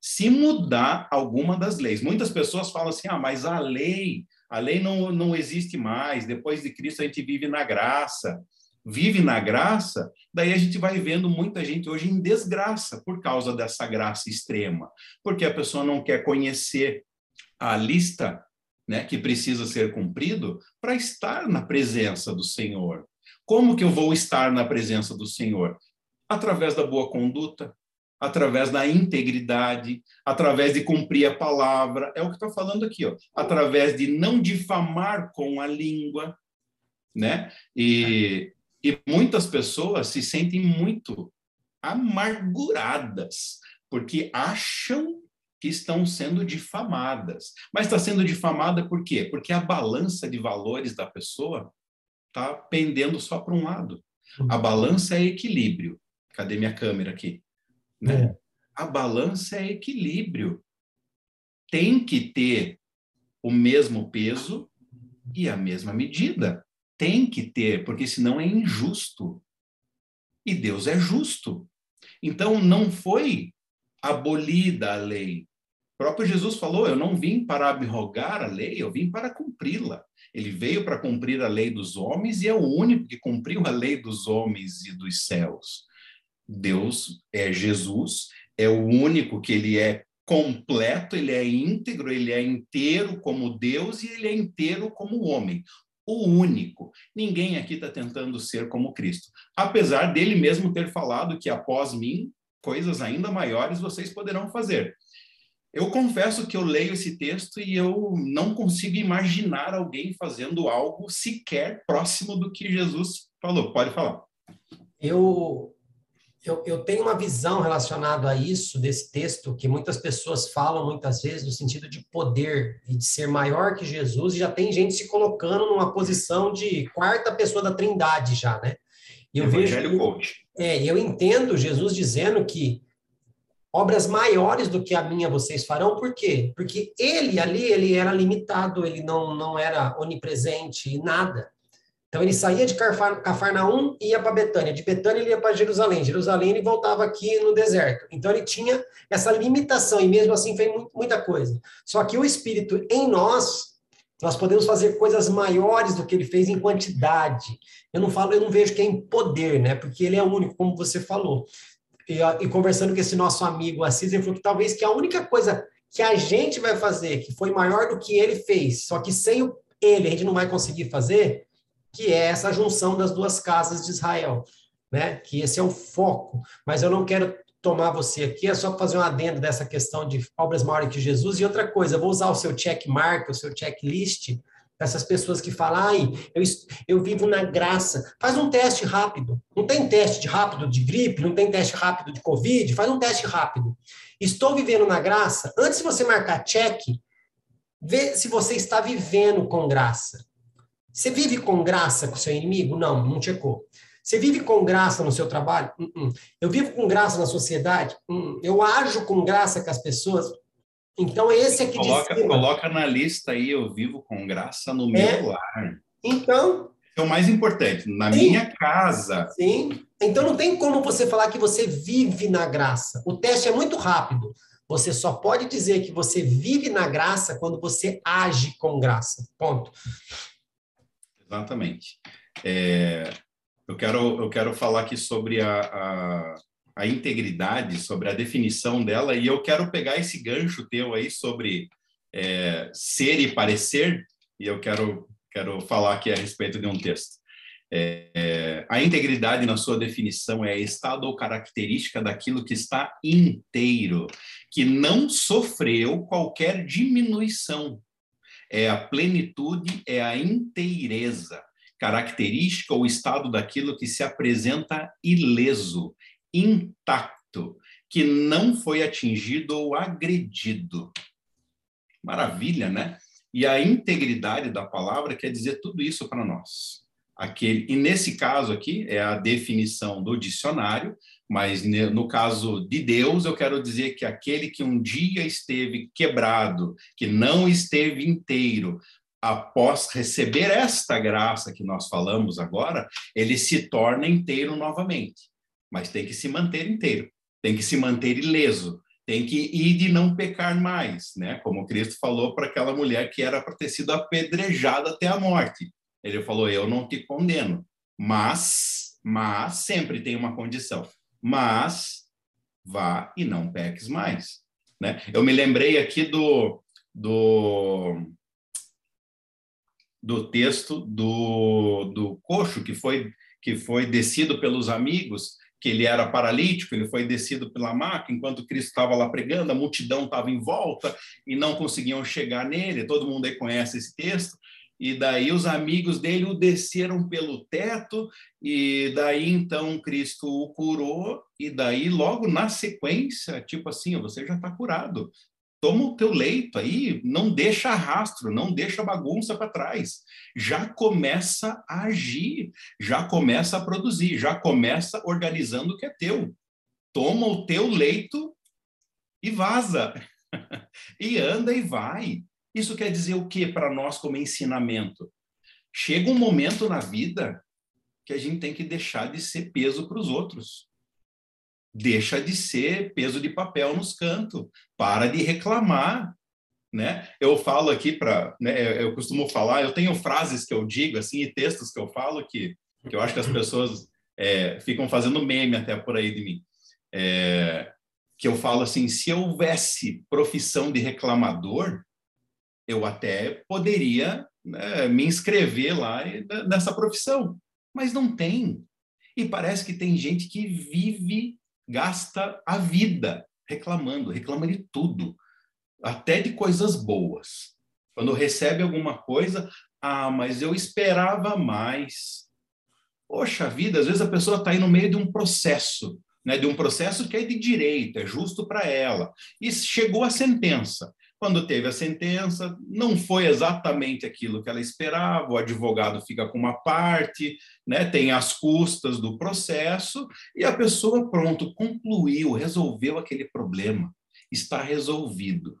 Se mudar alguma das leis, muitas pessoas falam assim: ah, mas a lei, a lei não, não existe mais, depois de Cristo a gente vive na graça. Vive na graça, daí a gente vai vendo muita gente hoje em desgraça por causa dessa graça extrema, porque a pessoa não quer conhecer a lista né, que precisa ser cumprido para estar na presença do Senhor. Como que eu vou estar na presença do Senhor? Através da boa conduta, através da integridade, através de cumprir a palavra. É o que está falando aqui, ó. Através de não difamar com a língua, né? E, e muitas pessoas se sentem muito amarguradas porque acham que estão sendo difamadas. Mas está sendo difamada por quê? Porque a balança de valores da pessoa está pendendo só para um lado. A balança é equilíbrio. Cadê minha câmera aqui? Né? É. A balança é equilíbrio. Tem que ter o mesmo peso e a mesma medida. Tem que ter, porque senão é injusto. E Deus é justo. Então, não foi abolida a lei. O próprio Jesus falou: Eu não vim para abrogar a lei, eu vim para cumpri-la. Ele veio para cumprir a lei dos homens e é o único que cumpriu a lei dos homens e dos céus. Deus é Jesus, é o único que ele é completo, ele é íntegro, ele é inteiro como Deus e ele é inteiro como homem. O único. Ninguém aqui está tentando ser como Cristo. Apesar dele mesmo ter falado que após mim, coisas ainda maiores vocês poderão fazer. Eu confesso que eu leio esse texto e eu não consigo imaginar alguém fazendo algo sequer próximo do que Jesus falou. Pode falar. Eu eu, eu tenho uma visão relacionada a isso, desse texto, que muitas pessoas falam muitas vezes no sentido de poder e de ser maior que Jesus, e já tem gente se colocando numa posição de quarta pessoa da trindade já, né? Eu Evangelho vejo, coach. É, eu entendo Jesus dizendo que obras maiores do que a minha vocês farão, por quê? Porque ele ali, ele era limitado, ele não, não era onipresente e nada. Então ele saía de Cafarnaum e ia para Betânia. De Betânia ele ia para Jerusalém. Jerusalém ele voltava aqui no deserto. Então ele tinha essa limitação e mesmo assim fez muita coisa. Só que o Espírito em nós, nós podemos fazer coisas maiores do que ele fez em quantidade. Eu não falo, eu não vejo que é em poder, né? Porque ele é único, como você falou. E, e conversando com esse nosso amigo Assis, ele falou que talvez que a única coisa que a gente vai fazer, que foi maior do que ele fez, só que sem ele a gente não vai conseguir fazer, que é essa junção das duas casas de Israel, né? Que esse é o foco. Mas eu não quero tomar você aqui, é só fazer um adendo dessa questão de obras maiores que Jesus. E outra coisa, vou usar o seu check mark, o seu checklist, essas pessoas que falam, ai, eu, eu vivo na graça. Faz um teste rápido. Não tem teste de rápido de gripe, não tem teste rápido de Covid, faz um teste rápido. Estou vivendo na graça. Antes de você marcar check, vê se você está vivendo com graça. Você vive com graça com seu inimigo? Não, não checou. Você vive com graça no seu trabalho? Uh -uh. Eu vivo com graça na sociedade? Uh eu ajo com graça com as pessoas? Então, esse é que coloca, coloca na lista aí, eu vivo com graça no meu é. lar. Então... É o mais importante, na sim, minha casa. Sim. Então, não tem como você falar que você vive na graça. O teste é muito rápido. Você só pode dizer que você vive na graça quando você age com graça. Ponto. Exatamente. É, eu, quero, eu quero falar aqui sobre a, a, a, integridade, sobre a definição dela, e eu quero pegar esse gancho teu aí sobre é, ser e parecer, e eu quero, quero falar aqui a respeito de um texto. É, é, a integridade, na sua definição, é estado ou característica daquilo que está inteiro, que não sofreu qualquer diminuição, é a plenitude, é a inteireza, característica ou estado daquilo que se apresenta ileso, intacto, que não foi atingido ou agredido. Maravilha, né? E a integridade da palavra quer dizer tudo isso para nós. Aquele, e nesse caso aqui é a definição do dicionário, mas no caso de Deus, eu quero dizer que aquele que um dia esteve quebrado, que não esteve inteiro, após receber esta graça que nós falamos agora, ele se torna inteiro novamente. Mas tem que se manter inteiro, tem que se manter ileso, tem que ir de não pecar mais, né? Como Cristo falou para aquela mulher que era para ter sido apedrejada até a morte. Ele falou: "Eu não te condeno, mas mas sempre tem uma condição mas vá e não peques mais. Né? Eu me lembrei aqui do, do, do texto do, do coxo que foi, que foi descido pelos amigos, que ele era paralítico, ele foi descido pela maca, enquanto Cristo estava lá pregando, a multidão estava em volta e não conseguiam chegar nele, todo mundo aí conhece esse texto, e daí os amigos dele o desceram pelo teto, e daí então Cristo o curou, e daí logo na sequência, tipo assim, você já está curado. Toma o teu leito aí, não deixa rastro, não deixa bagunça para trás. Já começa a agir, já começa a produzir, já começa organizando o que é teu. Toma o teu leito e vaza. *laughs* e anda e vai. Isso quer dizer o que para nós como ensinamento? Chega um momento na vida que a gente tem que deixar de ser peso para os outros. Deixa de ser peso de papel nos cantos. Para de reclamar. Né? Eu falo aqui para, né, eu costumo falar, eu tenho frases que eu digo assim e textos que eu falo que, que eu acho que as pessoas é, ficam fazendo meme até por aí de mim. É, que eu falo assim, se houvesse profissão de reclamador, eu até poderia né, me inscrever lá nessa profissão, mas não tem. E parece que tem gente que vive, gasta a vida reclamando, reclama de tudo, até de coisas boas. Quando recebe alguma coisa, ah, mas eu esperava mais. Poxa vida, às vezes a pessoa está aí no meio de um processo, né, de um processo que é de direito, é justo para ela, e chegou a sentença. Quando teve a sentença, não foi exatamente aquilo que ela esperava, o advogado fica com uma parte, né, tem as custas do processo, e a pessoa, pronto, concluiu, resolveu aquele problema, está resolvido.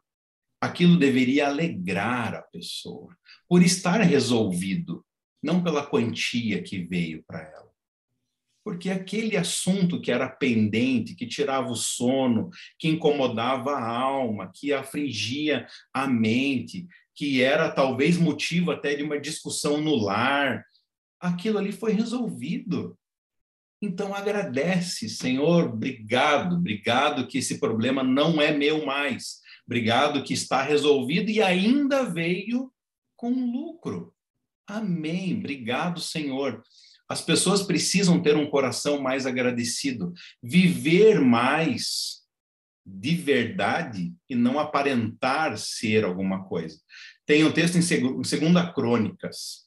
Aquilo deveria alegrar a pessoa, por estar resolvido, não pela quantia que veio para ela porque aquele assunto que era pendente, que tirava o sono, que incomodava a alma, que afligia a mente, que era talvez motivo até de uma discussão no lar, aquilo ali foi resolvido. Então agradece, Senhor, obrigado, obrigado que esse problema não é meu mais. Obrigado que está resolvido e ainda veio com lucro. Amém. Obrigado, Senhor. As pessoas precisam ter um coração mais agradecido, viver mais de verdade e não aparentar ser alguma coisa. Tem um texto em Segunda Crônicas,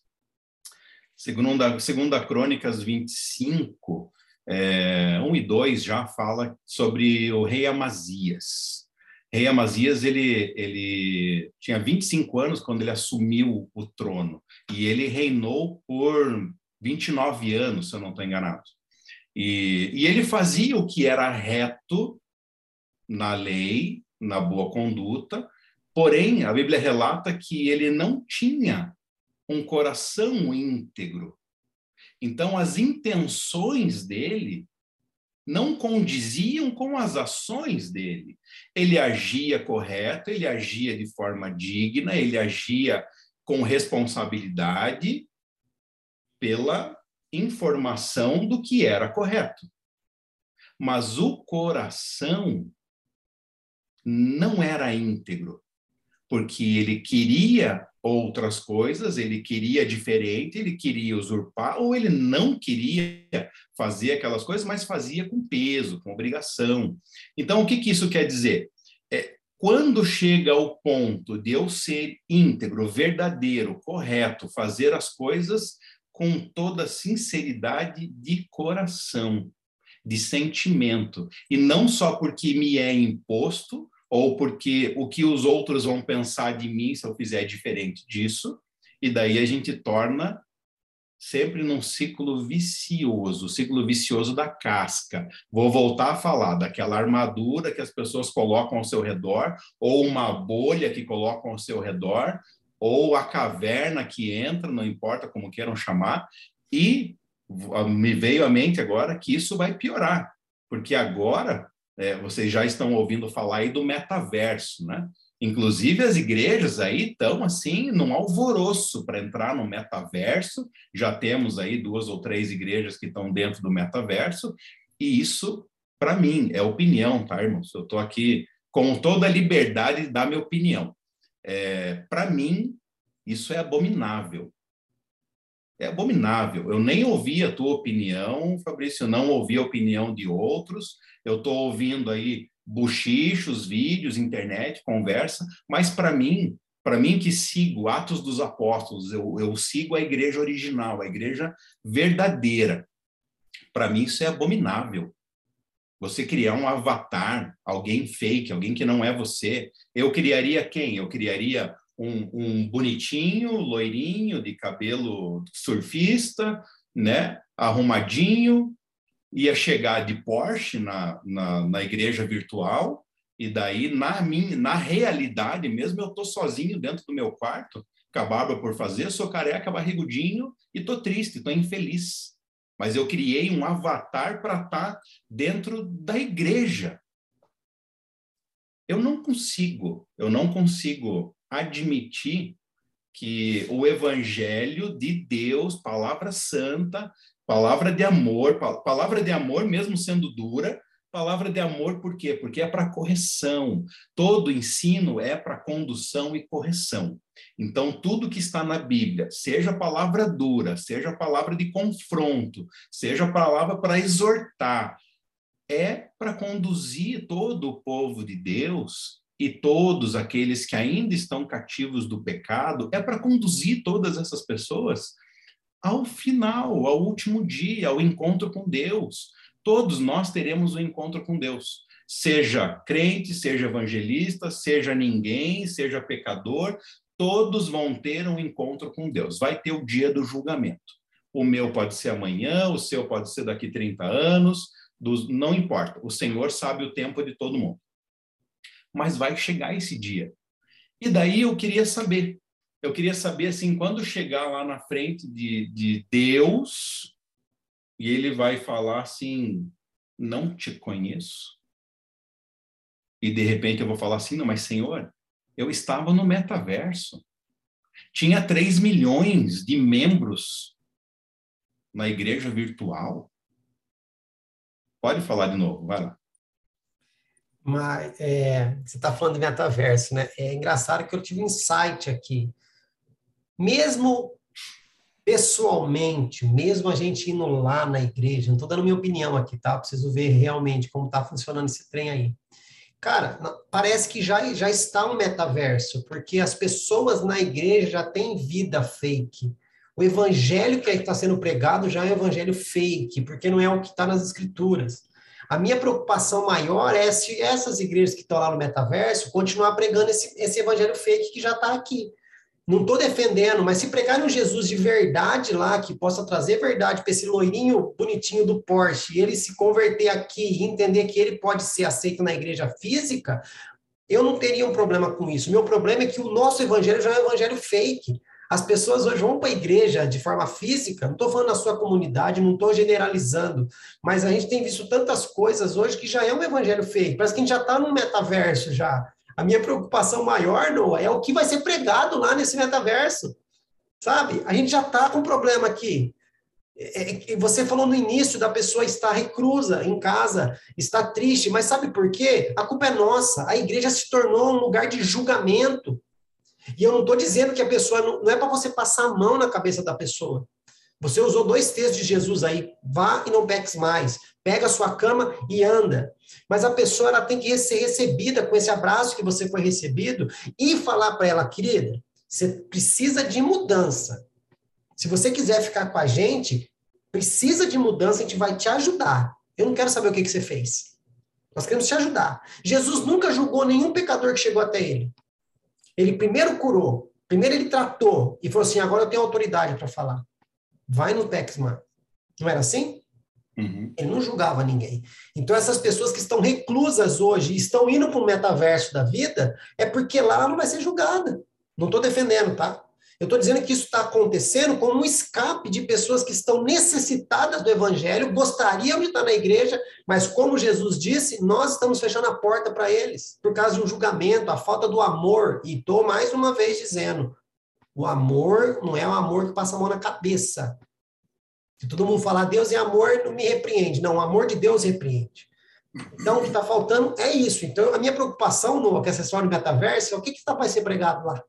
Segunda, segunda Crônicas 25, é, 1 e 2 já fala sobre o rei Amazias. Rei Amazias, ele, ele tinha 25 anos quando ele assumiu o trono, e ele reinou por 29 anos, se eu não estou enganado. E, e ele fazia o que era reto na lei, na boa conduta, porém, a Bíblia relata que ele não tinha um coração íntegro. Então, as intenções dele não condiziam com as ações dele. Ele agia correto, ele agia de forma digna, ele agia com responsabilidade, pela informação do que era correto. Mas o coração não era íntegro, porque ele queria outras coisas, ele queria diferente, ele queria usurpar, ou ele não queria fazer aquelas coisas, mas fazia com peso, com obrigação. Então, o que, que isso quer dizer? É, quando chega ao ponto de eu ser íntegro, verdadeiro, correto, fazer as coisas com toda sinceridade de coração, de sentimento, e não só porque me é imposto ou porque o que os outros vão pensar de mim se eu fizer diferente disso, e daí a gente torna sempre num ciclo vicioso, ciclo vicioso da casca. Vou voltar a falar daquela armadura que as pessoas colocam ao seu redor, ou uma bolha que colocam ao seu redor, ou a caverna que entra, não importa como queiram chamar, e me veio à mente agora que isso vai piorar, porque agora é, vocês já estão ouvindo falar aí do metaverso, né? Inclusive as igrejas aí estão assim num alvoroço para entrar no metaverso. Já temos aí duas ou três igrejas que estão dentro do metaverso e isso para mim é opinião, tá, irmãos? Eu estou aqui com toda a liberdade de dar minha opinião. É, Para mim, isso é abominável. É abominável. Eu nem ouvi a tua opinião, Fabrício, não ouvi a opinião de outros. Eu estou ouvindo aí buchichos, vídeos, internet, conversa, mas para mim, para mim que sigo Atos dos Apóstolos, eu, eu sigo a igreja original, a igreja verdadeira. Para mim isso é abominável. Você criar um avatar, alguém fake, alguém que não é você. Eu criaria quem? Eu criaria um, um bonitinho, loirinho, de cabelo surfista, né? Arrumadinho, ia chegar de Porsche na, na, na igreja virtual, e daí, na, minha, na realidade mesmo, eu tô sozinho dentro do meu quarto, com a barba por fazer, sou careca, barrigudinho, e tô triste, tô infeliz mas eu criei um avatar para estar tá dentro da igreja. Eu não consigo, eu não consigo admitir que o evangelho de Deus, palavra santa, palavra de amor, palavra de amor mesmo sendo dura, Palavra de amor, por quê? Porque é para correção. Todo ensino é para condução e correção. Então, tudo que está na Bíblia, seja palavra dura, seja palavra de confronto, seja palavra para exortar, é para conduzir todo o povo de Deus e todos aqueles que ainda estão cativos do pecado, é para conduzir todas essas pessoas ao final, ao último dia, ao encontro com Deus todos nós teremos um encontro com Deus. Seja crente, seja evangelista, seja ninguém, seja pecador, todos vão ter um encontro com Deus. Vai ter o dia do julgamento. O meu pode ser amanhã, o seu pode ser daqui 30 anos, dos, não importa. O Senhor sabe o tempo de todo mundo. Mas vai chegar esse dia. E daí eu queria saber, eu queria saber assim, quando chegar lá na frente de, de Deus, e ele vai falar assim: Não te conheço. E de repente eu vou falar assim: Não, mas Senhor, eu estava no metaverso. Tinha 3 milhões de membros na igreja virtual. Pode falar de novo, vai lá. Mas é, você está falando de metaverso, né? É engraçado que eu tive um insight aqui. Mesmo pessoalmente, mesmo a gente indo lá na igreja, não estou dando minha opinião aqui, tá? Preciso ver realmente como está funcionando esse trem aí. Cara, parece que já, já está um metaverso, porque as pessoas na igreja já têm vida fake. O evangelho que está sendo pregado já é um evangelho fake, porque não é o que está nas escrituras. A minha preocupação maior é se essas igrejas que estão lá no metaverso continuar pregando esse, esse evangelho fake que já está aqui. Não estou defendendo, mas se pregar um Jesus de verdade lá, que possa trazer verdade para esse loirinho bonitinho do Porsche, e ele se converter aqui e entender que ele pode ser aceito na igreja física, eu não teria um problema com isso. Meu problema é que o nosso evangelho já é um evangelho fake. As pessoas hoje vão para a igreja de forma física, não estou falando na sua comunidade, não estou generalizando, mas a gente tem visto tantas coisas hoje que já é um evangelho fake. Parece que a gente já está no metaverso já. A minha preocupação maior, Noah, é o que vai ser pregado lá nesse metaverso. Sabe? A gente já está com um problema aqui. É, é, você falou no início da pessoa estar reclusa em casa, está triste, mas sabe por quê? A culpa é nossa. A igreja se tornou um lugar de julgamento. E eu não estou dizendo que a pessoa não, não é para você passar a mão na cabeça da pessoa. Você usou dois textos de Jesus aí, vá e não peques mais. Pega a sua cama e anda. Mas a pessoa ela tem que ser recebida com esse abraço que você foi recebido e falar para ela, querida, você precisa de mudança. Se você quiser ficar com a gente, precisa de mudança, a gente vai te ajudar. Eu não quero saber o que, que você fez. Nós queremos te ajudar. Jesus nunca julgou nenhum pecador que chegou até ele. Ele primeiro curou, primeiro ele tratou e falou assim: agora eu tenho autoridade para falar. Vai no Pexman. Não era assim? Uhum. Ele não julgava ninguém. Então, essas pessoas que estão reclusas hoje, estão indo para o metaverso da vida, é porque lá ela não vai ser julgada. Não estou defendendo, tá? Eu estou dizendo que isso está acontecendo como um escape de pessoas que estão necessitadas do evangelho, gostariam de estar na igreja, mas como Jesus disse, nós estamos fechando a porta para eles, por causa de um julgamento, a falta do amor. E estou mais uma vez dizendo: o amor não é um amor que passa a mão na cabeça. Se todo mundo falar Deus é amor, não me repreende. Não, o amor de Deus repreende. Então, o que está faltando é isso. Então, a minha preocupação no acessório metaverso é o que, que tá, vai ser pregado lá.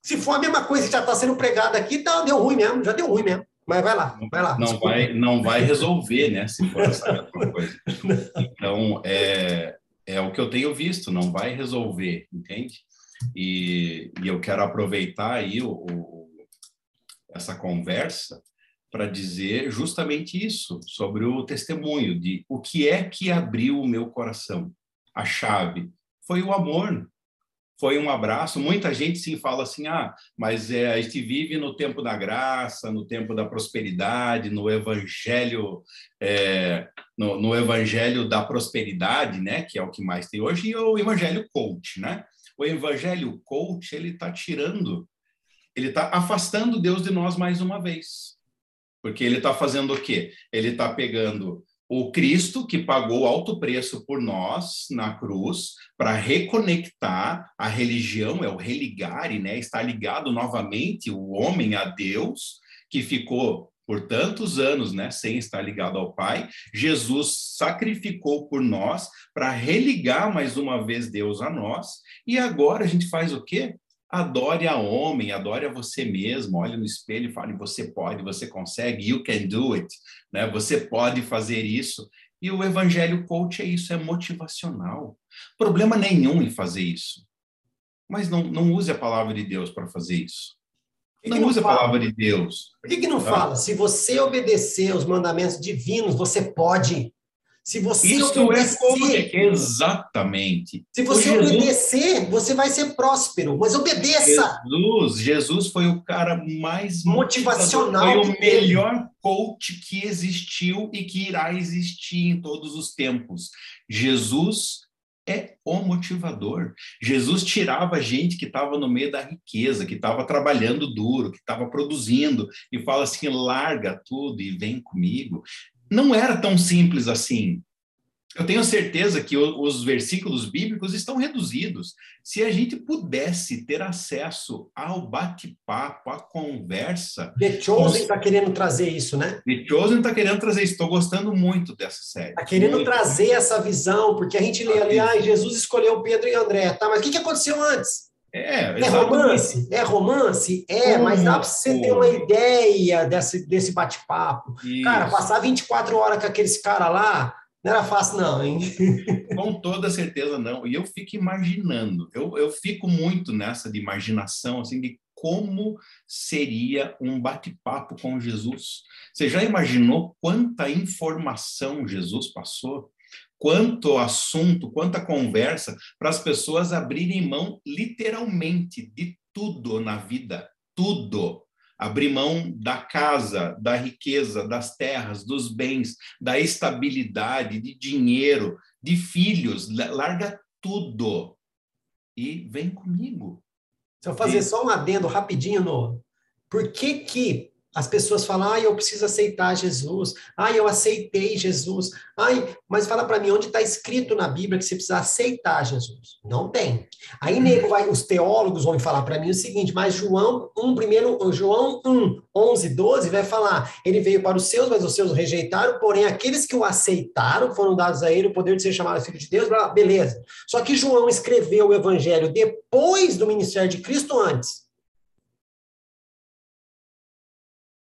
Se for a mesma coisa que já está sendo pregada aqui, tá, deu ruim mesmo, já deu ruim mesmo. Mas vai lá, vai lá. Não, vai, não vai resolver, né? Se for essa mesma coisa. *laughs* Então, é, é o que eu tenho visto, não vai resolver, entende? E, e eu quero aproveitar aí o, o, essa conversa para dizer justamente isso, sobre o testemunho de o que é que abriu o meu coração. A chave foi o amor, foi um abraço. Muita gente sim fala assim: ah, mas é, a gente vive no tempo da graça, no tempo da prosperidade, no evangelho, é, no, no, evangelho da prosperidade, né? Que é o que mais tem hoje, e o evangelho coach, né? O evangelho coach, ele está tirando, ele está afastando Deus de nós mais uma vez. Porque ele está fazendo o quê? Ele está pegando o Cristo que pagou alto preço por nós na cruz para reconectar a religião, é o religare, né? Está ligado novamente o homem a Deus, que ficou por tantos anos, né, sem estar ligado ao Pai, Jesus sacrificou por nós para religar mais uma vez Deus a nós, e agora a gente faz o quê? Adore a homem, adore a você mesmo, olhe no espelho e fale: você pode, você consegue, you can do it, né? Você pode fazer isso. E o evangelho coach é isso, é motivacional. Problema nenhum em fazer isso. Mas não, não use a palavra de Deus para fazer isso. Não, não use a palavra de Deus. Por que, que não tá? fala? Se você obedecer os mandamentos divinos, você pode. Se você Isso é obedecer, é exatamente. Se você Jesus, obedecer, você vai ser próspero, mas obedeça. Jesus, Jesus foi o cara mais motivacional, foi o melhor coach que existiu e que irá existir em todos os tempos. Jesus é o motivador. Jesus tirava gente que estava no meio da riqueza, que estava trabalhando duro, que estava produzindo, e fala assim: larga tudo e vem comigo não era tão simples assim. Eu tenho certeza que os versículos bíblicos estão reduzidos. Se a gente pudesse ter acesso ao bate-papo, à conversa. The Chosen está querendo trazer isso, né? The Chosen está querendo trazer isso. Estou gostando muito dessa série. Está querendo muito. trazer essa visão, porque a gente lê ali, ah, Jesus escolheu Pedro e André. Tá, mas o que, que aconteceu antes? É, é romance? É romance? É, Como? mas dá para você ter uma ideia desse, desse bate-papo. Cara, passar 24 horas com aqueles caras lá, não era fácil, não, hein? *laughs* Com toda certeza não. E eu fico imaginando, eu, eu fico muito nessa de imaginação, assim, de como seria um bate-papo com Jesus. Você já imaginou quanta informação Jesus passou? quanto assunto, quanta conversa para as pessoas abrirem mão literalmente de tudo na vida, tudo. Abrir mão da casa, da riqueza, das terras, dos bens, da estabilidade, de dinheiro, de filhos, larga tudo e vem comigo. Se eu fazer e... só um adendo rapidinho, no por que que as pessoas falam, ah, eu preciso aceitar Jesus, ah, eu aceitei Jesus, ai, mas fala para mim onde está escrito na Bíblia que você precisa aceitar Jesus. Não tem. Aí nego vai, os teólogos vão falar para mim o seguinte, mas João 1, primeiro, João 1, 11, 12 vai falar, ele veio para os seus, mas os seus o rejeitaram, porém aqueles que o aceitaram foram dados a ele o poder de ser chamado filho de Deus, beleza. Só que João escreveu o evangelho depois do ministério de Cristo antes.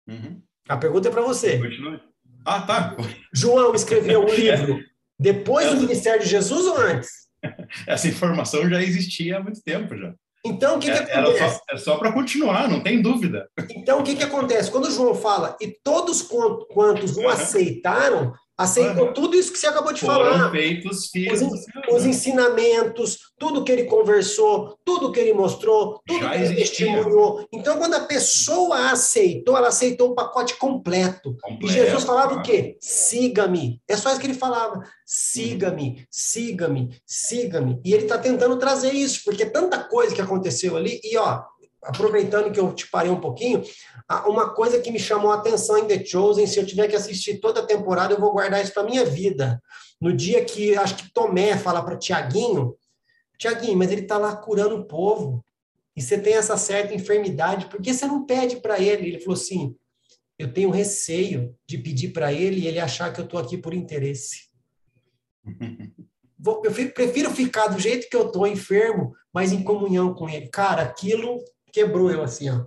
Uhum. A pergunta é para você. Continue. Ah, tá. João escreveu o *laughs* livro depois do ministério de Jesus ou antes? *laughs* Essa informação já existia há muito tempo já. Então, o que, que é, acontece? Só, é só para continuar, não tem dúvida. Então, o que, que acontece? Quando João fala, e todos quantos o aceitaram, aceitou tudo isso que você acabou de Foram falar. feitos filhos. Os, os, ensinamentos, tudo que ele conversou, tudo que ele mostrou, tudo Já que ele testemunhou. Então, quando a pessoa aceitou, ela aceitou o pacote completo. completo e Jesus falava claro. o quê? Siga-me. É só isso que ele falava. Siga-me, siga-me, siga-me. E ele está tentando trazer isso, porque tanta coisa que aconteceu ali, e ó, aproveitando que eu te parei um pouquinho, uma coisa que me chamou a atenção em The Chosen, se eu tiver que assistir toda a temporada, eu vou guardar isso para minha vida. No dia que acho que Tomé fala para Tiaguinho, Tiaguinho, mas ele está lá curando o povo, e você tem essa certa enfermidade, por que você não pede para ele? Ele falou assim: eu tenho receio de pedir para ele e ele achar que eu estou aqui por interesse. eu prefiro ficar do jeito que eu estou, enfermo, mas em comunhão com ele. Cara, aquilo quebrou eu assim, ó.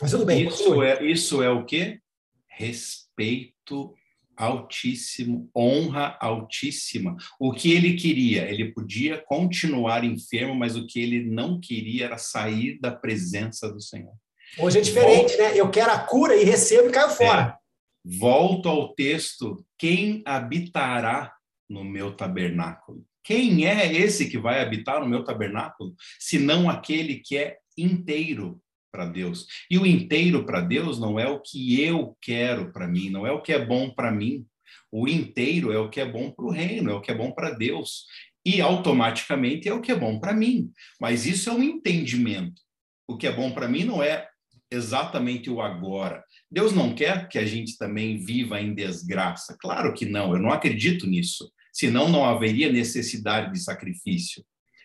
Mas tudo bem. Isso é, isso é o quê? Respeito altíssimo, honra altíssima. O que ele queria? Ele podia continuar enfermo, mas o que ele não queria era sair da presença do Senhor. Hoje é diferente, né? Eu quero a cura e recebo e caio fora. É. Volto ao texto: quem habitará no meu tabernáculo? Quem é esse que vai habitar no meu tabernáculo, se não aquele que é inteiro para Deus? E o inteiro para Deus não é o que eu quero para mim, não é o que é bom para mim. O inteiro é o que é bom para o reino, é o que é bom para Deus. E automaticamente é o que é bom para mim. Mas isso é um entendimento. O que é bom para mim não é exatamente o agora. Deus não quer que a gente também viva em desgraça. Claro que não, eu não acredito nisso senão não haveria necessidade de sacrifício,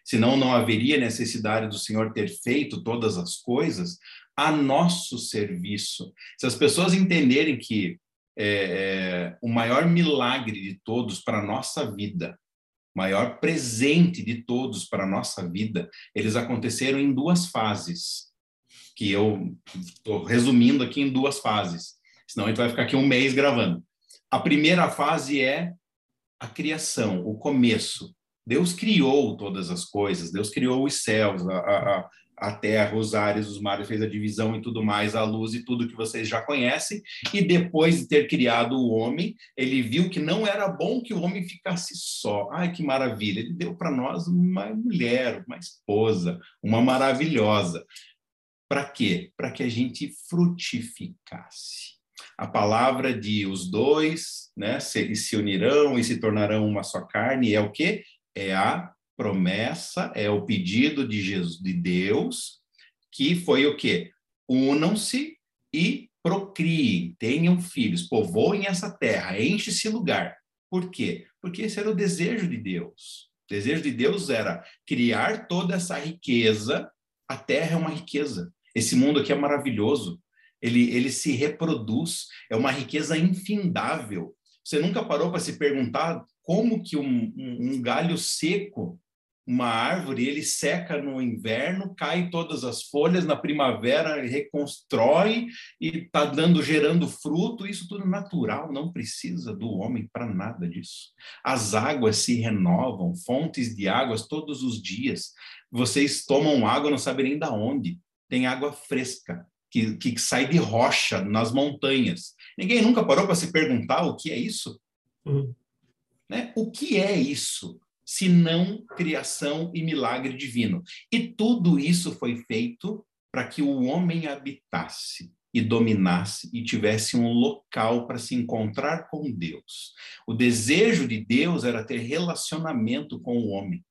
senão não haveria necessidade do Senhor ter feito todas as coisas a nosso serviço. Se as pessoas entenderem que é, é, o maior milagre de todos para a nossa vida, maior presente de todos para a nossa vida, eles aconteceram em duas fases, que eu estou resumindo aqui em duas fases, senão a gente vai ficar aqui um mês gravando. A primeira fase é a criação, o começo. Deus criou todas as coisas, Deus criou os céus, a, a, a terra, os ares, os mares, fez a divisão e tudo mais, a luz e tudo que vocês já conhecem. E depois de ter criado o homem, ele viu que não era bom que o homem ficasse só. Ai, que maravilha! Ele deu para nós uma mulher, uma esposa, uma maravilhosa. Para quê? Para que a gente frutificasse. A palavra de os dois, né, se, se unirão e se tornarão uma só carne, é o quê? É a promessa, é o pedido de Jesus, de Deus, que foi o quê? Unam-se e procriem, tenham filhos, povoem essa terra, enche esse lugar. Por quê? Porque esse era o desejo de Deus. O desejo de Deus era criar toda essa riqueza. A terra é uma riqueza. Esse mundo aqui é maravilhoso. Ele, ele se reproduz. É uma riqueza infindável. Você nunca parou para se perguntar como que um, um, um galho seco uma árvore, ele seca no inverno, cai todas as folhas, na primavera reconstrói e está dando, gerando fruto, isso tudo natural, não precisa do homem para nada disso. As águas se renovam, fontes de águas todos os dias. Vocês tomam água, não sabem nem da onde. Tem água fresca, que, que sai de rocha nas montanhas. Ninguém nunca parou para se perguntar o que é isso? Uhum. Né? O que é isso? senão criação e milagre divino. E tudo isso foi feito para que o homem habitasse e dominasse e tivesse um local para se encontrar com Deus. O desejo de Deus era ter relacionamento com o homem.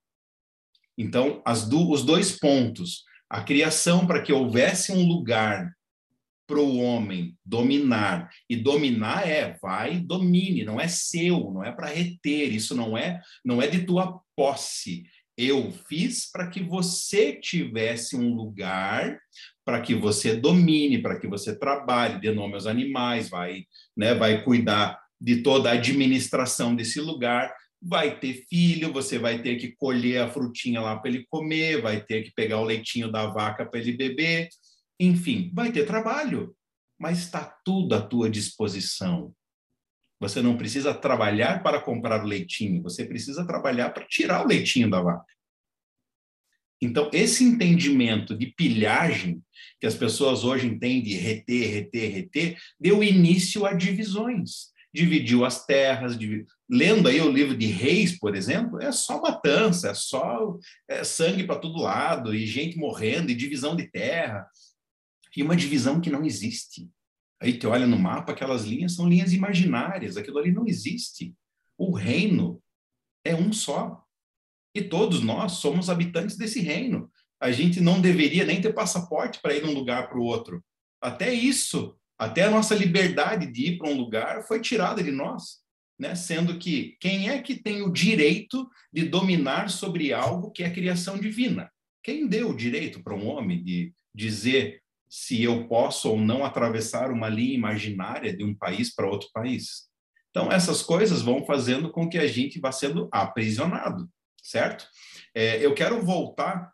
Então, do, os dois pontos, a criação para que houvesse um lugar para o homem dominar. E dominar é vai, domine, não é seu, não é para reter, isso não é, não é de tua posse. Eu fiz para que você tivesse um lugar para que você domine, para que você trabalhe, dê nome aos animais, vai, né, vai cuidar de toda a administração desse lugar, vai ter filho, você vai ter que colher a frutinha lá para ele comer, vai ter que pegar o leitinho da vaca para ele beber, enfim, vai ter trabalho, mas está tudo à tua disposição. Você não precisa trabalhar para comprar o leitinho, você precisa trabalhar para tirar o leitinho da vaca. Então, esse entendimento de pilhagem, que as pessoas hoje entendem de reter, reter, reter, deu início a divisões. Dividiu as terras, div... lendo aí o livro de Reis, por exemplo, é só matança, é só é, sangue para todo lado, e gente morrendo, e divisão de terra e uma divisão que não existe. Aí tu olha no mapa, aquelas linhas são linhas imaginárias, aquilo ali não existe. O reino é um só. E todos nós somos habitantes desse reino. A gente não deveria nem ter passaporte para ir de um lugar para o outro. Até isso, até a nossa liberdade de ir para um lugar foi tirada de nós. Né? Sendo que quem é que tem o direito de dominar sobre algo que é criação divina? Quem deu o direito para um homem de dizer se eu posso ou não atravessar uma linha imaginária de um país para outro país. Então, essas coisas vão fazendo com que a gente vá sendo aprisionado, certo? É, eu quero voltar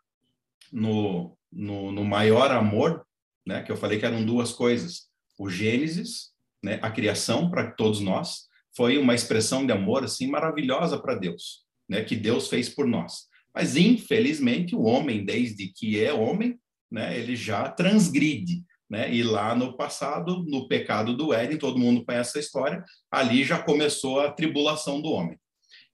no, no, no, maior amor, né, que eu falei que eram duas coisas. O Gênesis, né, a criação para todos nós, foi uma expressão de amor assim maravilhosa para Deus, né, que Deus fez por nós. Mas, infelizmente, o homem, desde que é homem, né, ele já transgride. Né? E lá no passado, no pecado do Éden, todo mundo conhece essa história, ali já começou a tribulação do homem.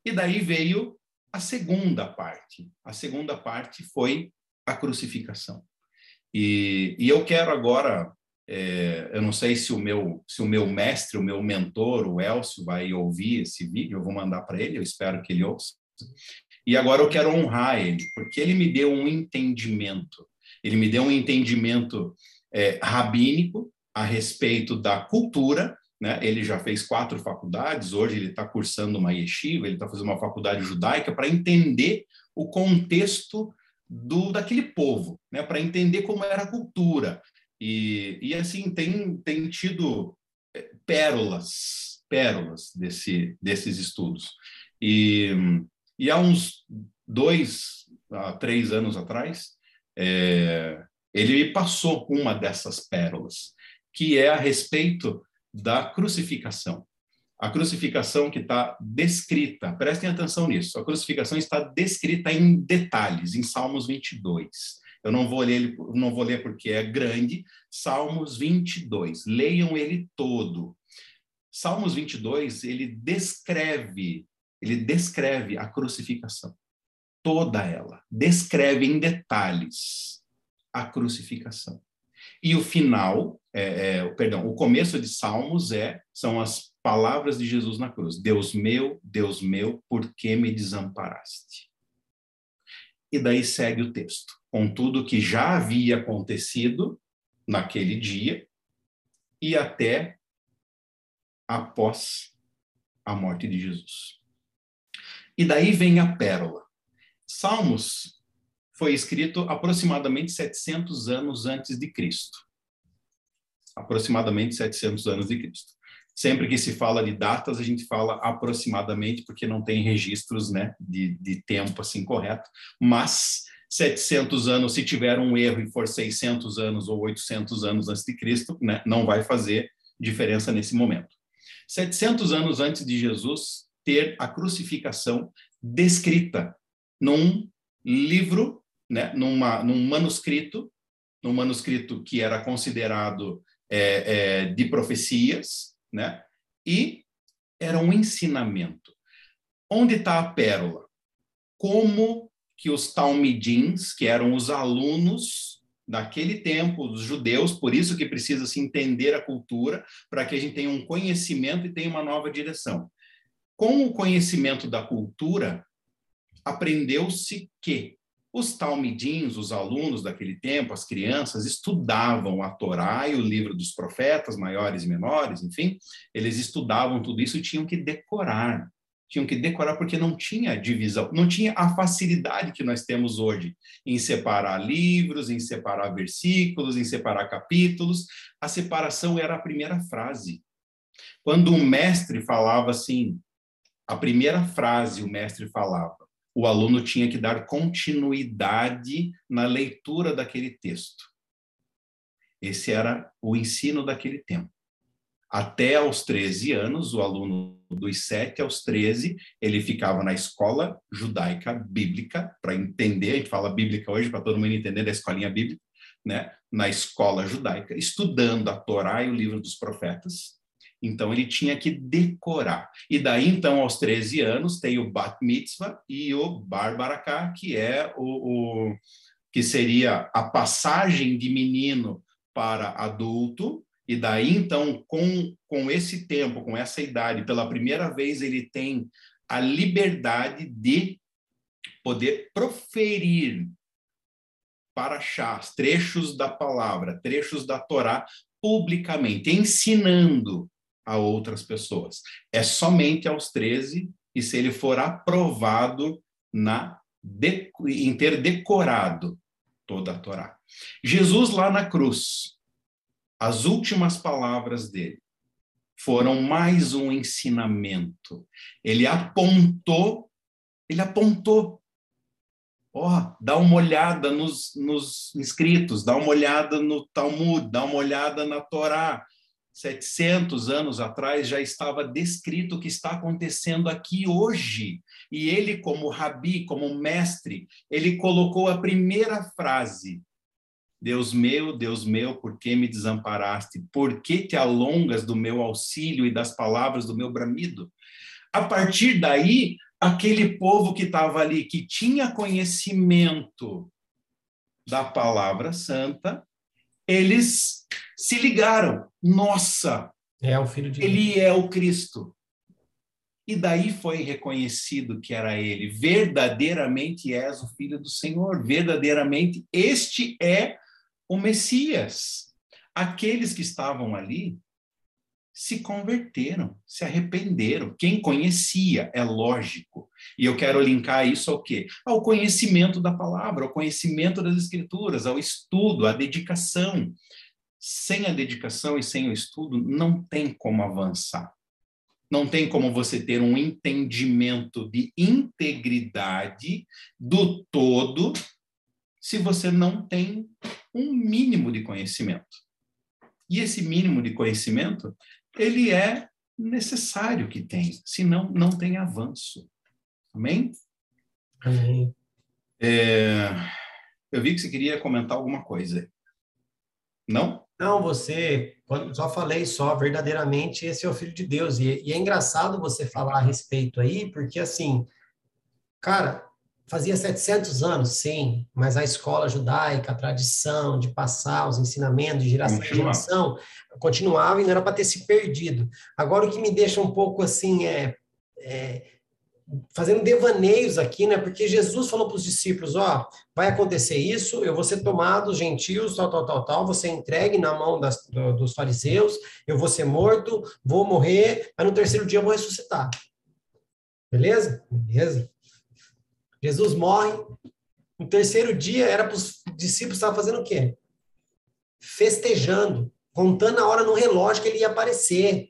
E daí veio a segunda parte. A segunda parte foi a crucificação. E, e eu quero agora, é, eu não sei se o meu se o meu mestre, o meu mentor, o Elcio, vai ouvir esse vídeo, eu vou mandar para ele, eu espero que ele ouça. E agora eu quero honrar ele, porque ele me deu um entendimento ele me deu um entendimento é, rabínico a respeito da cultura. Né? Ele já fez quatro faculdades, hoje ele está cursando uma yeshiva, ele está fazendo uma faculdade judaica para entender o contexto do daquele povo, né? para entender como era a cultura. E, e assim, tem, tem tido é, pérolas, pérolas desse, desses estudos. E, e há uns dois, três anos atrás, é, ele passou uma dessas pérolas, que é a respeito da crucificação. A crucificação que está descrita, prestem atenção nisso, a crucificação está descrita em detalhes, em Salmos 22. Eu não vou ler, não vou ler porque é grande, Salmos 22, leiam ele todo. Salmos 22, ele descreve, ele descreve a crucificação, toda ela, descreve em detalhes a crucificação. E o final, é, é, perdão, o começo de Salmos é são as palavras de Jesus na cruz. Deus meu, Deus meu, por que me desamparaste? E daí segue o texto, com tudo que já havia acontecido naquele dia e até após a morte de Jesus. E daí vem a pérola. Salmos foi escrito aproximadamente 700 anos antes de Cristo. Aproximadamente 700 anos de Cristo. Sempre que se fala de datas, a gente fala aproximadamente, porque não tem registros né, de, de tempo assim correto, mas 700 anos, se tiver um erro e for 600 anos ou 800 anos antes de Cristo, né, não vai fazer diferença nesse momento. 700 anos antes de Jesus ter a crucificação descrita num livro né, numa, num manuscrito, num manuscrito que era considerado é, é, de profecias, né, e era um ensinamento. Onde está a pérola? Como que os talmidins, que eram os alunos daquele tempo, os judeus, por isso que precisa se entender a cultura, para que a gente tenha um conhecimento e tenha uma nova direção. Com o conhecimento da cultura, aprendeu-se que os talmidins, os alunos daquele tempo, as crianças, estudavam a Torá e o livro dos profetas, maiores e menores, enfim, eles estudavam tudo isso e tinham que decorar. Tinham que decorar porque não tinha divisão, não tinha a facilidade que nós temos hoje em separar livros, em separar versículos, em separar capítulos. A separação era a primeira frase. Quando um mestre falava assim, a primeira frase o mestre falava, o aluno tinha que dar continuidade na leitura daquele texto. Esse era o ensino daquele tempo. Até aos 13 anos, o aluno dos 7 aos 13, ele ficava na escola judaica bíblica, para entender, a gente fala bíblica hoje para todo mundo entender da escolinha bíblica, né? na escola judaica, estudando a Torá e o livro dos profetas, então ele tinha que decorar. E daí então aos 13 anos tem o Bat Mitzvah e o Bar Baraká, que é o, o que seria a passagem de menino para adulto, e daí então com com esse tempo, com essa idade, pela primeira vez ele tem a liberdade de poder proferir para chás, trechos da palavra, trechos da Torá publicamente, ensinando a outras pessoas. É somente aos 13 e se ele for aprovado na em ter decorado toda a Torá. Jesus lá na cruz, as últimas palavras dele foram mais um ensinamento. Ele apontou, ele apontou. Ó, oh, dá uma olhada nos, nos escritos, dá uma olhada no Talmud, dá uma olhada na Torá, 700 anos atrás já estava descrito o que está acontecendo aqui hoje. E ele, como rabi, como mestre, ele colocou a primeira frase: Deus meu, Deus meu, por que me desamparaste? Por que te alongas do meu auxílio e das palavras do meu bramido? A partir daí, aquele povo que estava ali, que tinha conhecimento da palavra santa, eles se ligaram. Nossa! É o filho de Ele é o Cristo. E daí foi reconhecido que era ele. Verdadeiramente és o filho do Senhor. Verdadeiramente este é o Messias. Aqueles que estavam ali se converteram, se arrependeram. Quem conhecia, é lógico. E eu quero linkar isso ao quê? Ao conhecimento da palavra, ao conhecimento das escrituras, ao estudo, à dedicação. sem a dedicação e sem o estudo, não tem como avançar. Não tem como você ter um entendimento de integridade do todo se você não tem um mínimo de conhecimento. E esse mínimo de conhecimento, ele é necessário que tenha, senão não tem avanço. Amém? Amém. É, eu vi que você queria comentar alguma coisa. Não? Não, você, só falei só, verdadeiramente esse é o Filho de Deus. E, e é engraçado você falar a respeito aí, porque assim, cara, fazia 700 anos, sim, mas a escola judaica, a tradição de passar os ensinamentos de geração em geração, continuava e não era para ter se perdido. Agora, o que me deixa um pouco assim é, é fazendo devaneios aqui, né? Porque Jesus falou para os discípulos: ó, vai acontecer isso, eu vou ser tomado, gentios, tal, tal, tal, tal, você entregue na mão das, do, dos fariseus, eu vou ser morto, vou morrer, mas no terceiro dia eu vou ressuscitar. Beleza? Beleza. Jesus morre. No terceiro dia, era para os discípulos estar fazendo o quê? Festejando, contando a hora no relógio que ele ia aparecer.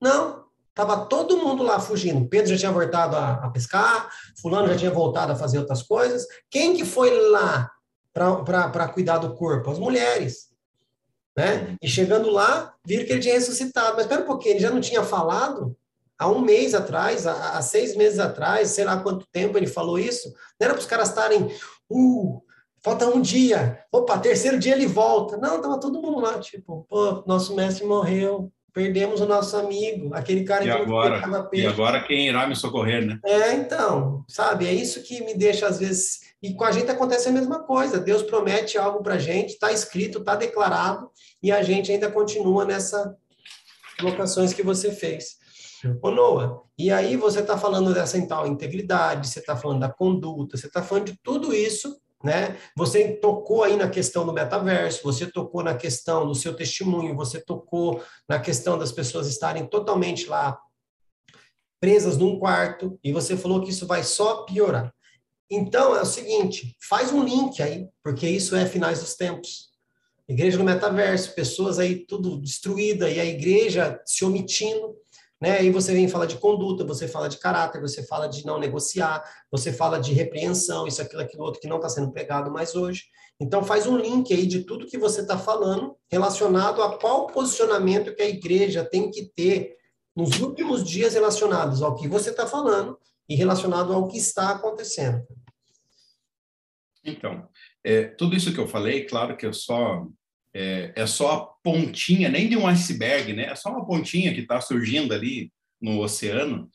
Não, estava todo mundo lá fugindo. Pedro já tinha voltado a, a, pescar, fulano já tinha voltado a fazer outras coisas. Quem que foi lá para cuidar do corpo? As mulheres. Né? E chegando lá, viram que ele tinha ressuscitado. Mas espera um pouquinho, ele já não tinha falado? há um mês atrás, há, há, seis meses atrás, sei lá quanto tempo ele falou isso, não era para os caras estarem, uh, falta um dia, opa, terceiro dia ele volta. Não, estava todo mundo lá, tipo, pô, nosso mestre morreu, perdemos o nosso amigo, aquele cara e que agora, peixe. E agora quem irá me socorrer, né? É, então, sabe, é isso que me deixa às vezes. E com a gente acontece a mesma coisa. Deus promete algo para a gente, está escrito, está declarado, e a gente ainda continua nessa colocações que você fez. Ô, Noah, e aí você está falando dessa tal integridade, você está falando da conduta, você está falando de tudo isso, né? Você tocou aí na questão do metaverso, você tocou na questão do seu testemunho, você tocou na questão das pessoas estarem totalmente lá presas num quarto, e você falou que isso vai só piorar. Então, é o seguinte, faz um link aí, porque isso é finais dos tempos. Igreja no metaverso, pessoas aí tudo destruída, e a igreja se omitindo, né? Aí você vem falar de conduta, você fala de caráter, você fala de não negociar, você fala de repreensão, isso, aquilo, aquilo outro que não está sendo pregado mais hoje. Então faz um link aí de tudo que você está falando relacionado a qual posicionamento que a igreja tem que ter nos últimos dias relacionados ao que você está falando e relacionado ao que está acontecendo. Então, é, tudo isso que eu falei, claro que eu só é, é só a pontinha, nem de um iceberg, né? É só uma pontinha que está surgindo ali no oceano,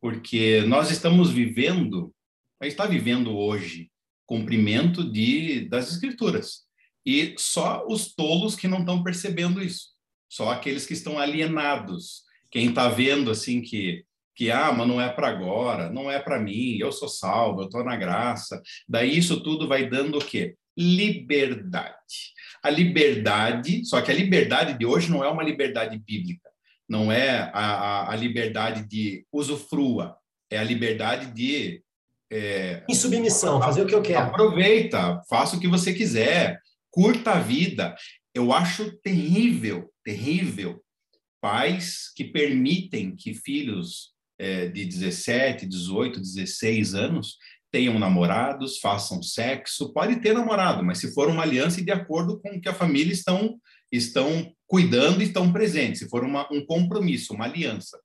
porque nós estamos vivendo, a está vivendo hoje cumprimento de das escrituras e só os tolos que não estão percebendo isso, só aqueles que estão alienados, quem está vendo assim que que ah, mas não é para agora, não é para mim, eu sou salvo, eu estou na graça. Daí isso tudo vai dando o quê? Liberdade a liberdade, só que a liberdade de hoje não é uma liberdade bíblica, não é a, a, a liberdade de usufrua, é a liberdade de. É, em submissão, fazer o que eu quero. Aproveita, faça o que você quiser, curta a vida. Eu acho terrível, terrível pais que permitem que filhos é, de 17, 18, 16 anos tenham namorados, façam sexo, pode ter namorado, mas se for uma aliança e de acordo com o que a família estão estão cuidando e estão presentes, se for uma, um compromisso, uma aliança.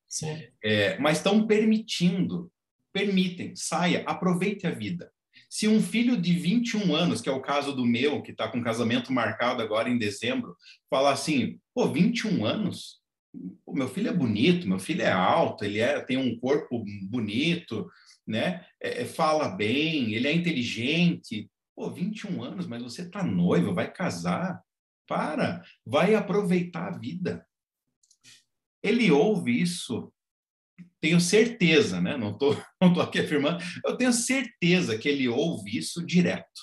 É, mas estão permitindo, permitem, saia, aproveite a vida. Se um filho de 21 anos, que é o caso do meu, que está com casamento marcado agora em dezembro, falar assim, pô, 21 anos? Pô, meu filho é bonito, meu filho é alto, ele é, tem um corpo bonito, né? É, é, fala bem, ele é inteligente. Pô, 21 anos, mas você está noivo, vai casar. Para, vai aproveitar a vida. Ele ouve isso, tenho certeza, né? Não estou *laughs* não tô aqui afirmando, eu tenho certeza que ele ouve isso direto.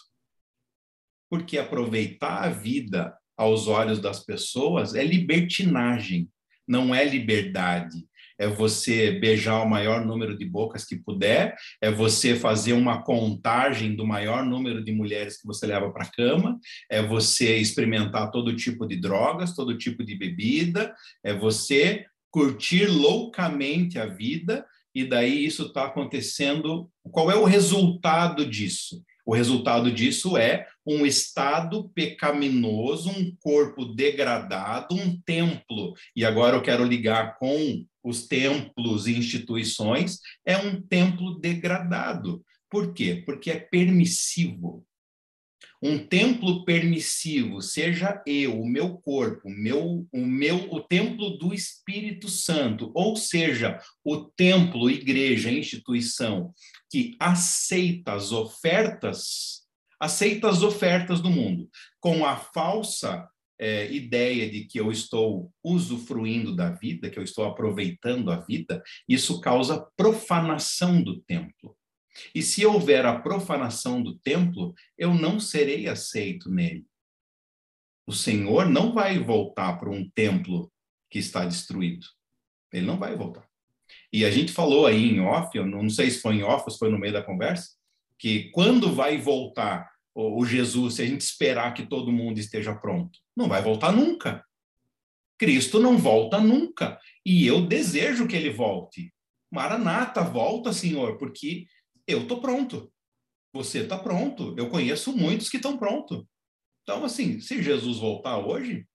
Porque aproveitar a vida aos olhos das pessoas é libertinagem, não é liberdade. É você beijar o maior número de bocas que puder, é você fazer uma contagem do maior número de mulheres que você leva para a cama, é você experimentar todo tipo de drogas, todo tipo de bebida, é você curtir loucamente a vida, e daí isso está acontecendo. Qual é o resultado disso? O resultado disso é um estado pecaminoso, um corpo degradado, um templo. E agora eu quero ligar com os templos e instituições, é um templo degradado. Por quê? Porque é permissivo. Um templo permissivo, seja eu, o meu corpo, meu, o meu, o templo do Espírito Santo, ou seja, o templo, igreja, instituição que aceita as ofertas, aceita as ofertas do mundo, com a falsa é, ideia de que eu estou usufruindo da vida, que eu estou aproveitando a vida, isso causa profanação do templo. E se houver a profanação do templo, eu não serei aceito nele. O Senhor não vai voltar para um templo que está destruído. Ele não vai voltar. E a gente falou aí em off, eu não sei se foi em off ou se foi no meio da conversa, que quando vai voltar o Jesus, se a gente esperar que todo mundo esteja pronto, não vai voltar nunca. Cristo não volta nunca. E eu desejo que ele volte. Maranata, volta, Senhor, porque eu estou pronto. Você está pronto. Eu conheço muitos que estão prontos. Então, assim, se Jesus voltar hoje,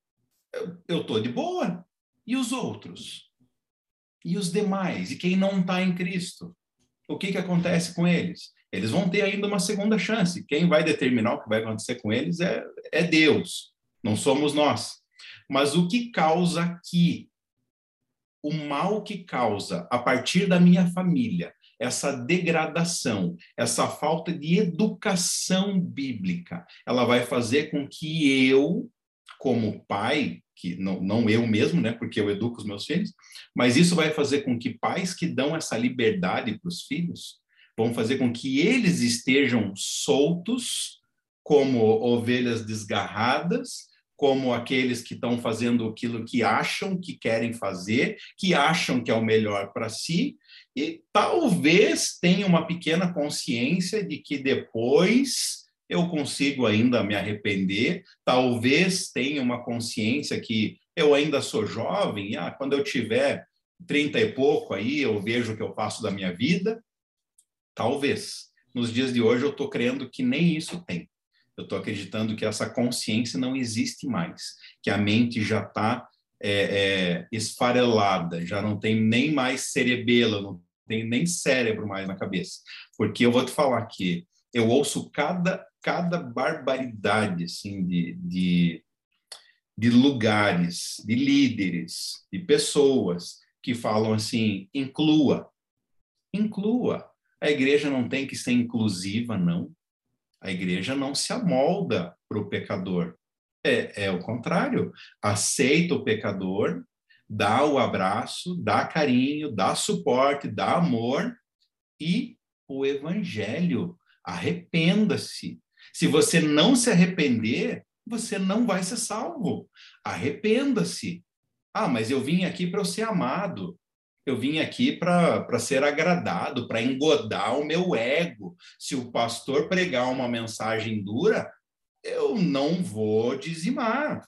eu estou de boa. E os outros? E os demais? E quem não está em Cristo? O que, que acontece com eles? Eles vão ter ainda uma segunda chance. Quem vai determinar o que vai acontecer com eles é, é Deus, não somos nós. Mas o que causa aqui, o mal que causa a partir da minha família, essa degradação, essa falta de educação bíblica, ela vai fazer com que eu, como pai, que não, não eu mesmo, né, porque eu educo os meus filhos, mas isso vai fazer com que pais que dão essa liberdade para os filhos vão fazer com que eles estejam soltos como ovelhas desgarradas, como aqueles que estão fazendo aquilo que acham que querem fazer, que acham que é o melhor para si, e talvez tenha uma pequena consciência de que depois eu consigo ainda me arrepender, talvez tenha uma consciência que eu ainda sou jovem, ah, quando eu tiver 30 e pouco aí, eu vejo o que eu faço da minha vida. Talvez. Nos dias de hoje eu estou crendo que nem isso tem. Eu estou acreditando que essa consciência não existe mais, que a mente já está é, é, esfarelada, já não tem nem mais cerebelo, não tem nem cérebro mais na cabeça. Porque eu vou te falar que eu ouço cada, cada barbaridade assim, de, de, de lugares, de líderes, de pessoas que falam assim: inclua, inclua. A igreja não tem que ser inclusiva, não. A igreja não se amolda para o pecador. É, é o contrário. Aceita o pecador, dá o abraço, dá carinho, dá suporte, dá amor e o evangelho. Arrependa-se. Se você não se arrepender, você não vai ser salvo. Arrependa-se. Ah, mas eu vim aqui para eu ser amado. Eu vim aqui para ser agradado, para engodar o meu ego. Se o pastor pregar uma mensagem dura, eu não vou dizimar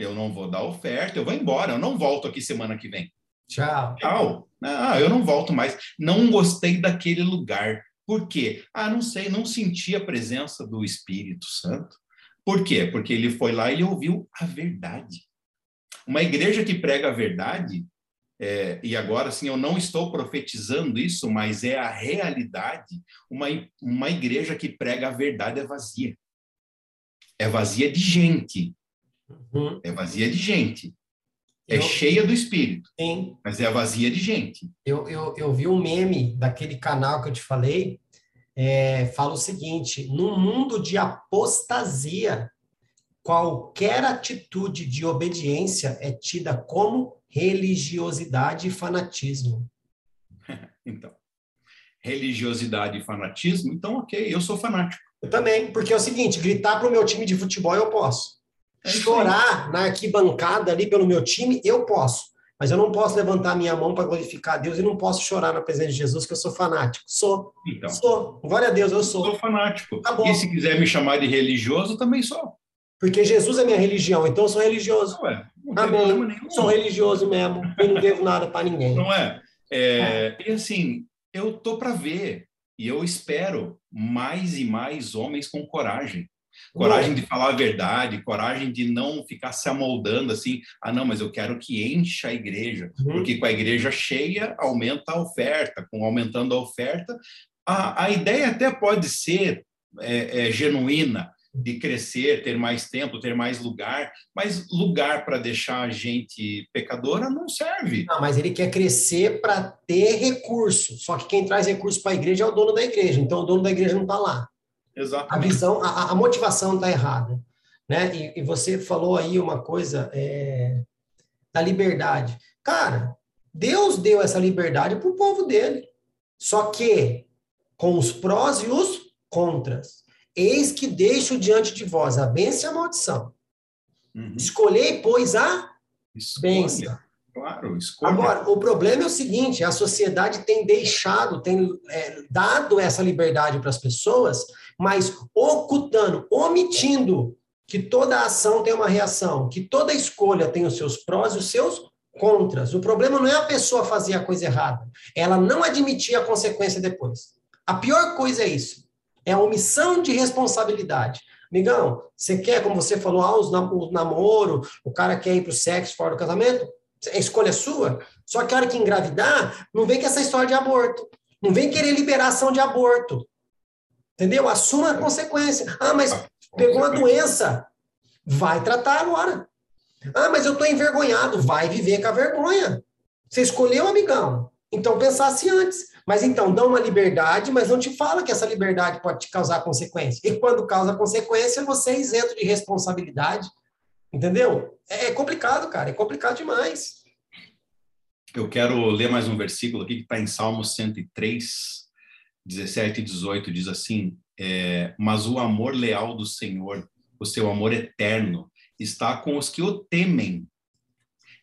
eu não vou dar oferta, eu vou embora, eu não volto aqui semana que vem. Tchau. Tchau. Ah, eu não volto mais. Não gostei daquele lugar. Por quê? Ah, não sei, não senti a presença do Espírito Santo. Por quê? Porque ele foi lá e ouviu a verdade. Uma igreja que prega a verdade, é, e agora sim, eu não estou profetizando isso, mas é a realidade. Uma, uma igreja que prega a verdade é vazia. É vazia de gente, Uhum. É vazia de gente. É eu, cheia do espírito. Sim. Mas é vazia de gente. Eu, eu, eu vi um meme daquele canal que eu te falei. É, fala o seguinte: no mundo de apostasia, qualquer atitude de obediência é tida como religiosidade e fanatismo. *laughs* então, religiosidade e fanatismo, então, ok, eu sou fanático. Eu também, porque é o seguinte: gritar para o meu time de futebol eu posso. É chorar na arquibancada ali pelo meu time, eu posso. Mas eu não posso levantar minha mão para glorificar a Deus e não posso chorar na presença de Jesus, que eu sou fanático. Sou. Então, sou. Glória a Deus, eu sou. Sou fanático. Tá e se quiser me chamar de religioso, também sou. Porque Jesus é minha religião, então eu sou religioso. Não é. Não Amém. Sou religioso mesmo. E não devo nada para ninguém. Não é? é? E assim, eu tô para ver e eu espero mais e mais homens com coragem. Coragem de falar a verdade, coragem de não ficar se amoldando assim. Ah, não, mas eu quero que encha a igreja, uhum. porque com a igreja cheia aumenta a oferta, com aumentando a oferta, a, a ideia até pode ser é, é, genuína, de crescer, ter mais tempo, ter mais lugar, mas lugar para deixar a gente pecadora não serve. Não, mas ele quer crescer para ter recurso. Só que quem traz recurso para a igreja é o dono da igreja. Então o dono da igreja não está lá. Exato. A visão, a, a motivação está errada, né? E, e, você falou aí uma coisa é, da liberdade, cara. Deus deu essa liberdade para o povo dele. Só que com os prós e os contras. Eis que deixo diante de vós a bênção e a maldição. Uhum. Escolhei, pois, a bênção. Claro, escolha. Agora, o problema é o seguinte: a sociedade tem deixado, tem é, dado essa liberdade para as pessoas, mas ocultando, omitindo que toda ação tem uma reação, que toda escolha tem os seus prós e os seus contras. O problema não é a pessoa fazer a coisa errada, ela não admitir a consequência depois. A pior coisa é isso. É a omissão de responsabilidade. Amigão, você quer, como você falou, ah, o namoro, o cara quer ir para o sexo fora do casamento? É escolha sua. Só que a hora que engravidar, não vem com essa história de aborto. Não vem querer liberação de aborto. Entendeu? Assuma a consequência. Ah, mas pegou uma doença. Vai tratar agora. Ah, mas eu estou envergonhado. Vai viver com a vergonha. Você escolheu, amigão. Então pensasse antes. Mas então, dá uma liberdade, mas não te fala que essa liberdade pode te causar consequência. E quando causa consequência, você é isento de responsabilidade. Entendeu? É, é complicado, cara. É complicado demais. Eu quero ler mais um versículo aqui que está em Salmo 103, 17 e 18. Diz assim: é, Mas o amor leal do Senhor, o seu amor eterno, está com os que o temem,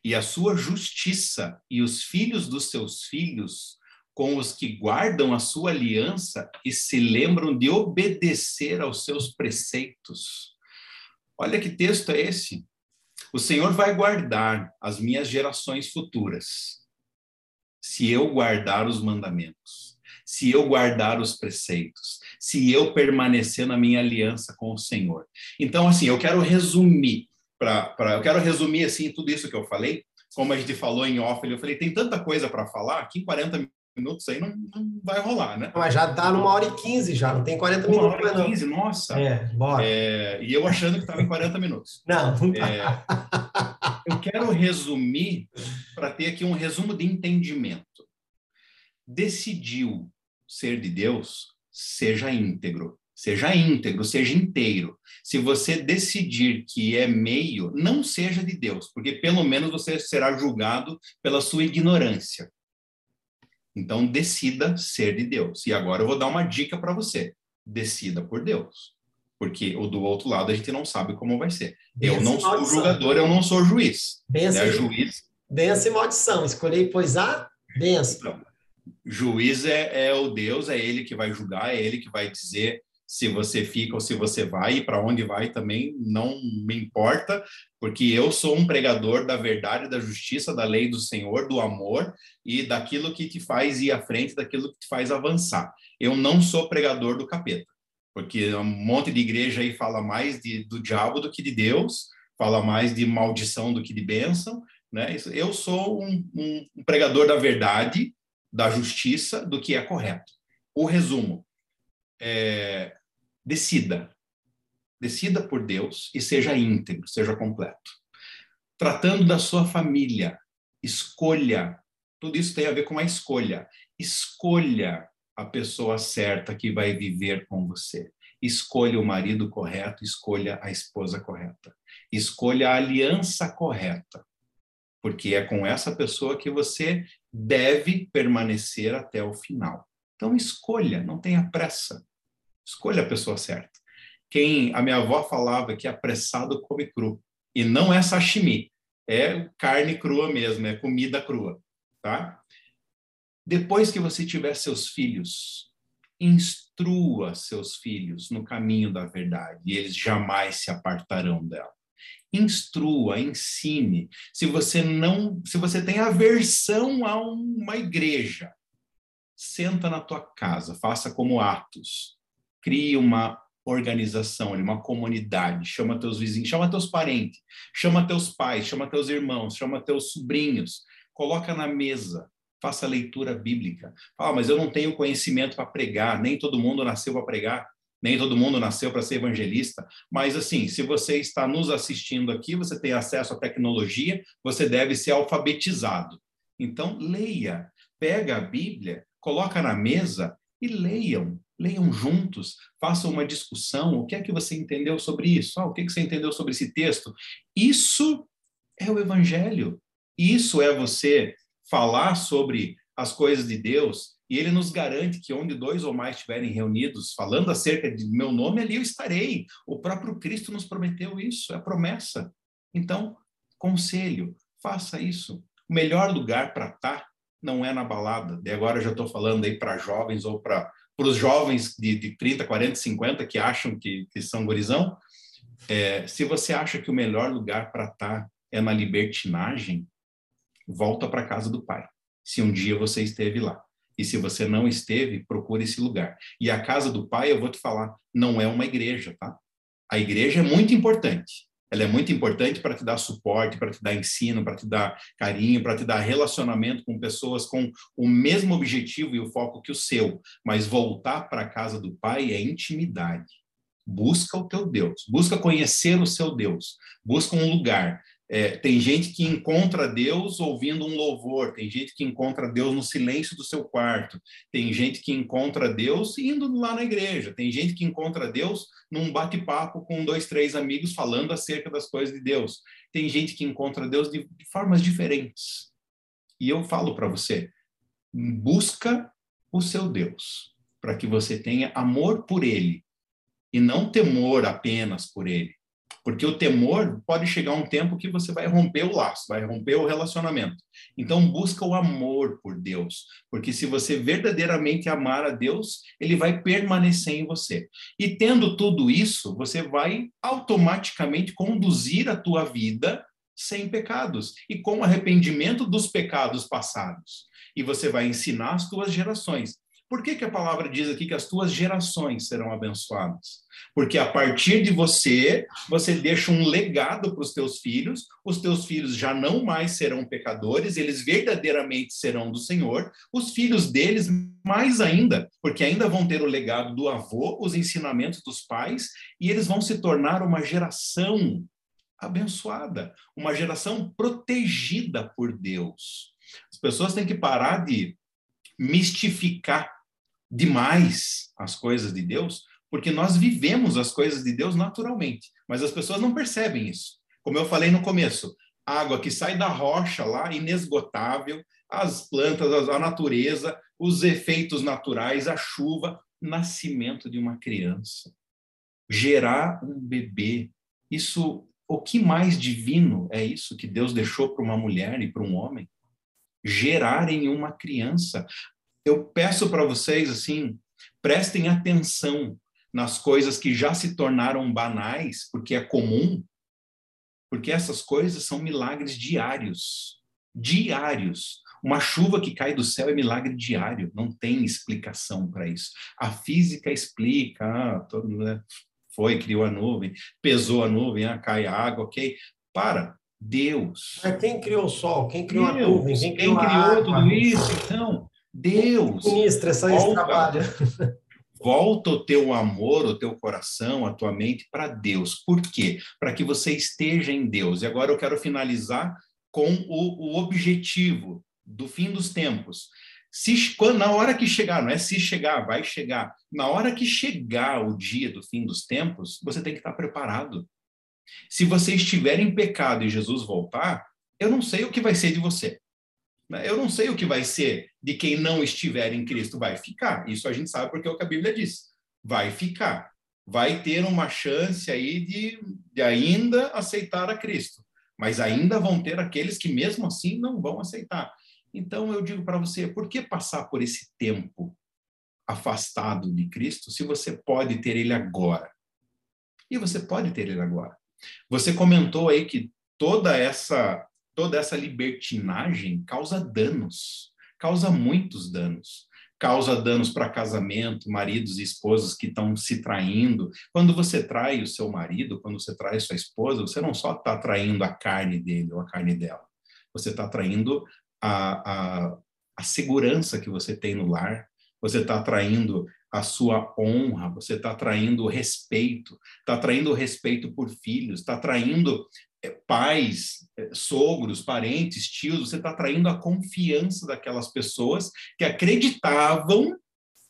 e a sua justiça e os filhos dos seus filhos com os que guardam a sua aliança e se lembram de obedecer aos seus preceitos. Olha que texto é esse. O Senhor vai guardar as minhas gerações futuras, se eu guardar os mandamentos, se eu guardar os preceitos, se eu permanecer na minha aliança com o Senhor. Então, assim, eu quero resumir, pra, pra, eu quero resumir assim tudo isso que eu falei, como a gente falou em off, eu falei, tem tanta coisa para falar que em 40 minutos aí não, não vai rolar, né? Mas já tá numa hora e 15 já, não tem 40 minutos. Uma hora e 15, não. nossa. É, bora. É, e eu achando que estava em 40 minutos. *laughs* Não, não tá. é, Eu quero resumir, para ter aqui um resumo de entendimento. Decidiu ser de Deus, seja íntegro. Seja íntegro, seja inteiro. Se você decidir que é meio, não seja de Deus, porque pelo menos você será julgado pela sua ignorância. Então, decida ser de Deus. E agora eu vou dar uma dica para você: decida por Deus. Porque o do outro lado a gente não sabe como vai ser. eu não sou julgador, eu não sou juiz. Benção, é juiz. Benção e maldição. Escolhi, pois a benção. Então, juiz é, é o Deus, é ele que vai julgar, é ele que vai dizer se você fica ou se você vai e para onde vai também não me importa, porque eu sou um pregador da verdade, da justiça, da lei do Senhor, do amor e daquilo que te faz ir à frente, daquilo que te faz avançar. Eu não sou pregador do capeta, porque um monte de igreja aí fala mais de, do diabo do que de Deus, fala mais de maldição do que de bênção, né? Eu sou um, um, pregador da verdade, da justiça, do que é correto. O resumo, é, decida. Decida por Deus e seja íntegro, seja completo. Tratando da sua família, escolha. Tudo isso tem a ver com a escolha. Escolha a pessoa certa que vai viver com você. Escolha o marido correto, escolha a esposa correta. Escolha a aliança correta, porque é com essa pessoa que você deve permanecer até o final. Então escolha, não tenha pressa. Escolha a pessoa certa. Quem a minha avó falava que apressado come cru. E não é sashimi, é carne crua mesmo, é comida crua, tá? Depois que você tiver seus filhos, instrua seus filhos no caminho da verdade, e eles jamais se apartarão dela. Instrua, ensine. Se você não, se você tem aversão a uma igreja, senta na tua casa, faça como Atos. Crie uma organização, uma comunidade, chama teus vizinhos, chama teus parentes, chama teus pais, chama teus irmãos, chama teus sobrinhos, coloca na mesa, faça leitura bíblica. Fala, mas eu não tenho conhecimento para pregar, nem todo mundo nasceu para pregar, nem todo mundo nasceu para ser evangelista. Mas assim, se você está nos assistindo aqui, você tem acesso à tecnologia, você deve ser alfabetizado. Então, leia, pega a Bíblia, coloca na mesa e leiam. Leiam juntos, façam uma discussão. O que é que você entendeu sobre isso? Ah, o que, é que você entendeu sobre esse texto? Isso é o Evangelho. Isso é você falar sobre as coisas de Deus, e ele nos garante que onde dois ou mais estiverem reunidos, falando acerca de meu nome, ali eu estarei. O próprio Cristo nos prometeu isso, é promessa. Então, conselho, faça isso. O melhor lugar para estar tá não é na balada. E agora eu já estou falando aí para jovens ou para os jovens de, de 30, 40, 50 que acham que, que são gurizão. É, se você acha que o melhor lugar para estar tá é na libertinagem, volta para casa do Pai, se um dia você esteve lá. E se você não esteve, procure esse lugar. E a casa do Pai, eu vou te falar, não é uma igreja, tá? A igreja é muito importante. Ela é muito importante para te dar suporte, para te dar ensino, para te dar carinho, para te dar relacionamento com pessoas com o mesmo objetivo e o foco que o seu. Mas voltar para a casa do Pai é intimidade. Busca o teu Deus, busca conhecer o seu Deus, busca um lugar. É, tem gente que encontra Deus ouvindo um louvor, tem gente que encontra Deus no silêncio do seu quarto, tem gente que encontra Deus indo lá na igreja, tem gente que encontra Deus num bate-papo com dois, três amigos falando acerca das coisas de Deus, tem gente que encontra Deus de, de formas diferentes. E eu falo para você, busca o seu Deus, para que você tenha amor por Ele e não temor apenas por Ele porque o temor pode chegar um tempo que você vai romper o laço, vai romper o relacionamento. Então, busca o amor por Deus, porque se você verdadeiramente amar a Deus, ele vai permanecer em você. E tendo tudo isso, você vai automaticamente conduzir a tua vida sem pecados e com arrependimento dos pecados passados. E você vai ensinar as tuas gerações. Por que, que a palavra diz aqui que as tuas gerações serão abençoadas? Porque a partir de você, você deixa um legado para os teus filhos, os teus filhos já não mais serão pecadores, eles verdadeiramente serão do Senhor, os filhos deles mais ainda, porque ainda vão ter o legado do avô, os ensinamentos dos pais, e eles vão se tornar uma geração abençoada, uma geração protegida por Deus. As pessoas têm que parar de mistificar demais as coisas de Deus, porque nós vivemos as coisas de Deus naturalmente, mas as pessoas não percebem isso. Como eu falei no começo, água que sai da rocha lá, inesgotável, as plantas, a natureza, os efeitos naturais, a chuva, nascimento de uma criança, gerar um bebê. Isso, o que mais divino é isso que Deus deixou para uma mulher e para um homem? Gerarem uma criança eu peço para vocês assim, prestem atenção nas coisas que já se tornaram banais, porque é comum, porque essas coisas são milagres diários. Diários. Uma chuva que cai do céu é milagre diário, não tem explicação para isso. A física explica, ah, todo mundo né, foi, criou a nuvem, pesou a nuvem, ah, cai a água, ok. Para, Deus. Mas quem criou o sol? Quem criou Deus, a nuvem? Quem criou, quem criou tudo isso? Então, Deus. Ministra, só isso trabalha. *laughs* Volta o teu amor, o teu coração, a tua mente para Deus. Por quê? Para que você esteja em Deus. E agora eu quero finalizar com o, o objetivo do fim dos tempos. Se, quando, na hora que chegar, não é se chegar, vai chegar. Na hora que chegar o dia do fim dos tempos, você tem que estar preparado. Se você estiver em pecado e Jesus voltar, eu não sei o que vai ser de você. Eu não sei o que vai ser de quem não estiver em Cristo. Vai ficar. Isso a gente sabe porque é o que a Bíblia diz. Vai ficar. Vai ter uma chance aí de, de ainda aceitar a Cristo. mas ainda vão ter aqueles que mesmo assim não vão aceitar. Então eu digo para você, por que passar por esse tempo afastado de Cristo se você pode ter ele agora? E você pode ter ele agora. Você comentou aí que toda essa toda essa libertinagem causa danos, causa muitos danos. Causa danos para casamento, maridos e esposas que estão se traindo. Quando você trai o seu marido, quando você trai sua esposa, você não só está traindo a carne dele ou a carne dela, você está traindo a, a, a segurança que você tem no lar, você está traindo a sua honra, você está traindo o respeito, está traindo o respeito por filhos, está traindo pais, é, sogros, parentes, tios, você está traindo a confiança daquelas pessoas que acreditavam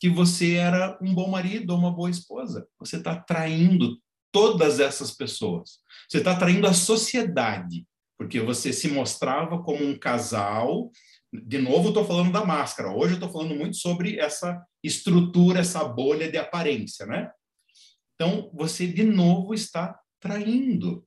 que você era um bom marido ou uma boa esposa. Você está traindo todas essas pessoas. Você está traindo a sociedade, porque você se mostrava como um casal. De novo, estou falando da máscara. Hoje estou falando muito sobre essa estrutura, essa bolha de aparência, né? Então, você de novo está traindo.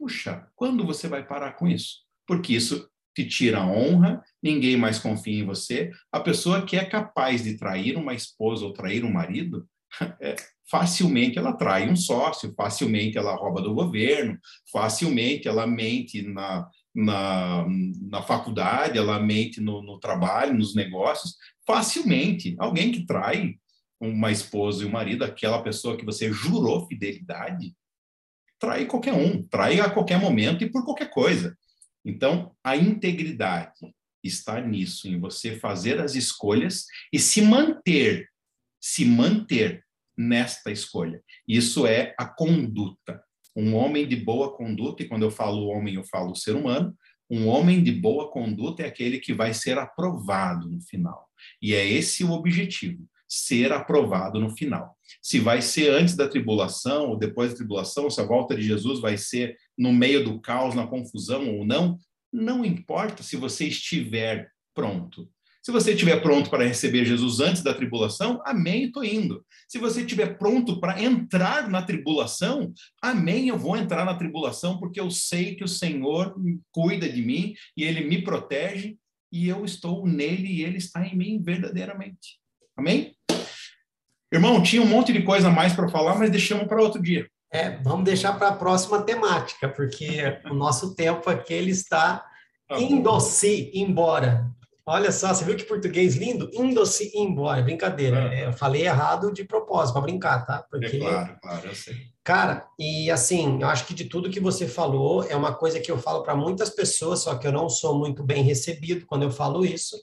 Puxa, quando você vai parar com isso? Porque isso te tira a honra, ninguém mais confia em você. A pessoa que é capaz de trair uma esposa ou trair um marido, *laughs* é, facilmente ela trai um sócio, facilmente ela rouba do governo, facilmente ela mente na, na, na faculdade, ela mente no, no trabalho, nos negócios, facilmente. Alguém que trai uma esposa e um marido, aquela pessoa que você jurou fidelidade, trai qualquer um, trai a qualquer momento e por qualquer coisa. Então, a integridade está nisso, em você fazer as escolhas e se manter, se manter nesta escolha. Isso é a conduta. Um homem de boa conduta, e quando eu falo homem, eu falo ser humano, um homem de boa conduta é aquele que vai ser aprovado no final. E é esse o objetivo, ser aprovado no final. Se vai ser antes da tribulação ou depois da tribulação, se a volta de Jesus vai ser no meio do caos, na confusão ou não, não importa se você estiver pronto. Se você estiver pronto para receber Jesus antes da tribulação, amém, estou indo. Se você estiver pronto para entrar na tribulação, amém, eu vou entrar na tribulação, porque eu sei que o Senhor cuida de mim e ele me protege e eu estou nele e ele está em mim verdadeiramente. Amém? Irmão, tinha um monte de coisa mais para falar, mas deixamos para outro dia. É, vamos deixar para a próxima temática, porque o nosso tempo aqui ele está tá indo-se embora. Olha só, você viu que português lindo? Indo-se embora. Brincadeira. É. Eu falei errado de propósito, para brincar, tá? Porque, é claro, claro, eu sei. Cara, e assim, eu acho que de tudo que você falou, é uma coisa que eu falo para muitas pessoas, só que eu não sou muito bem recebido quando eu falo isso.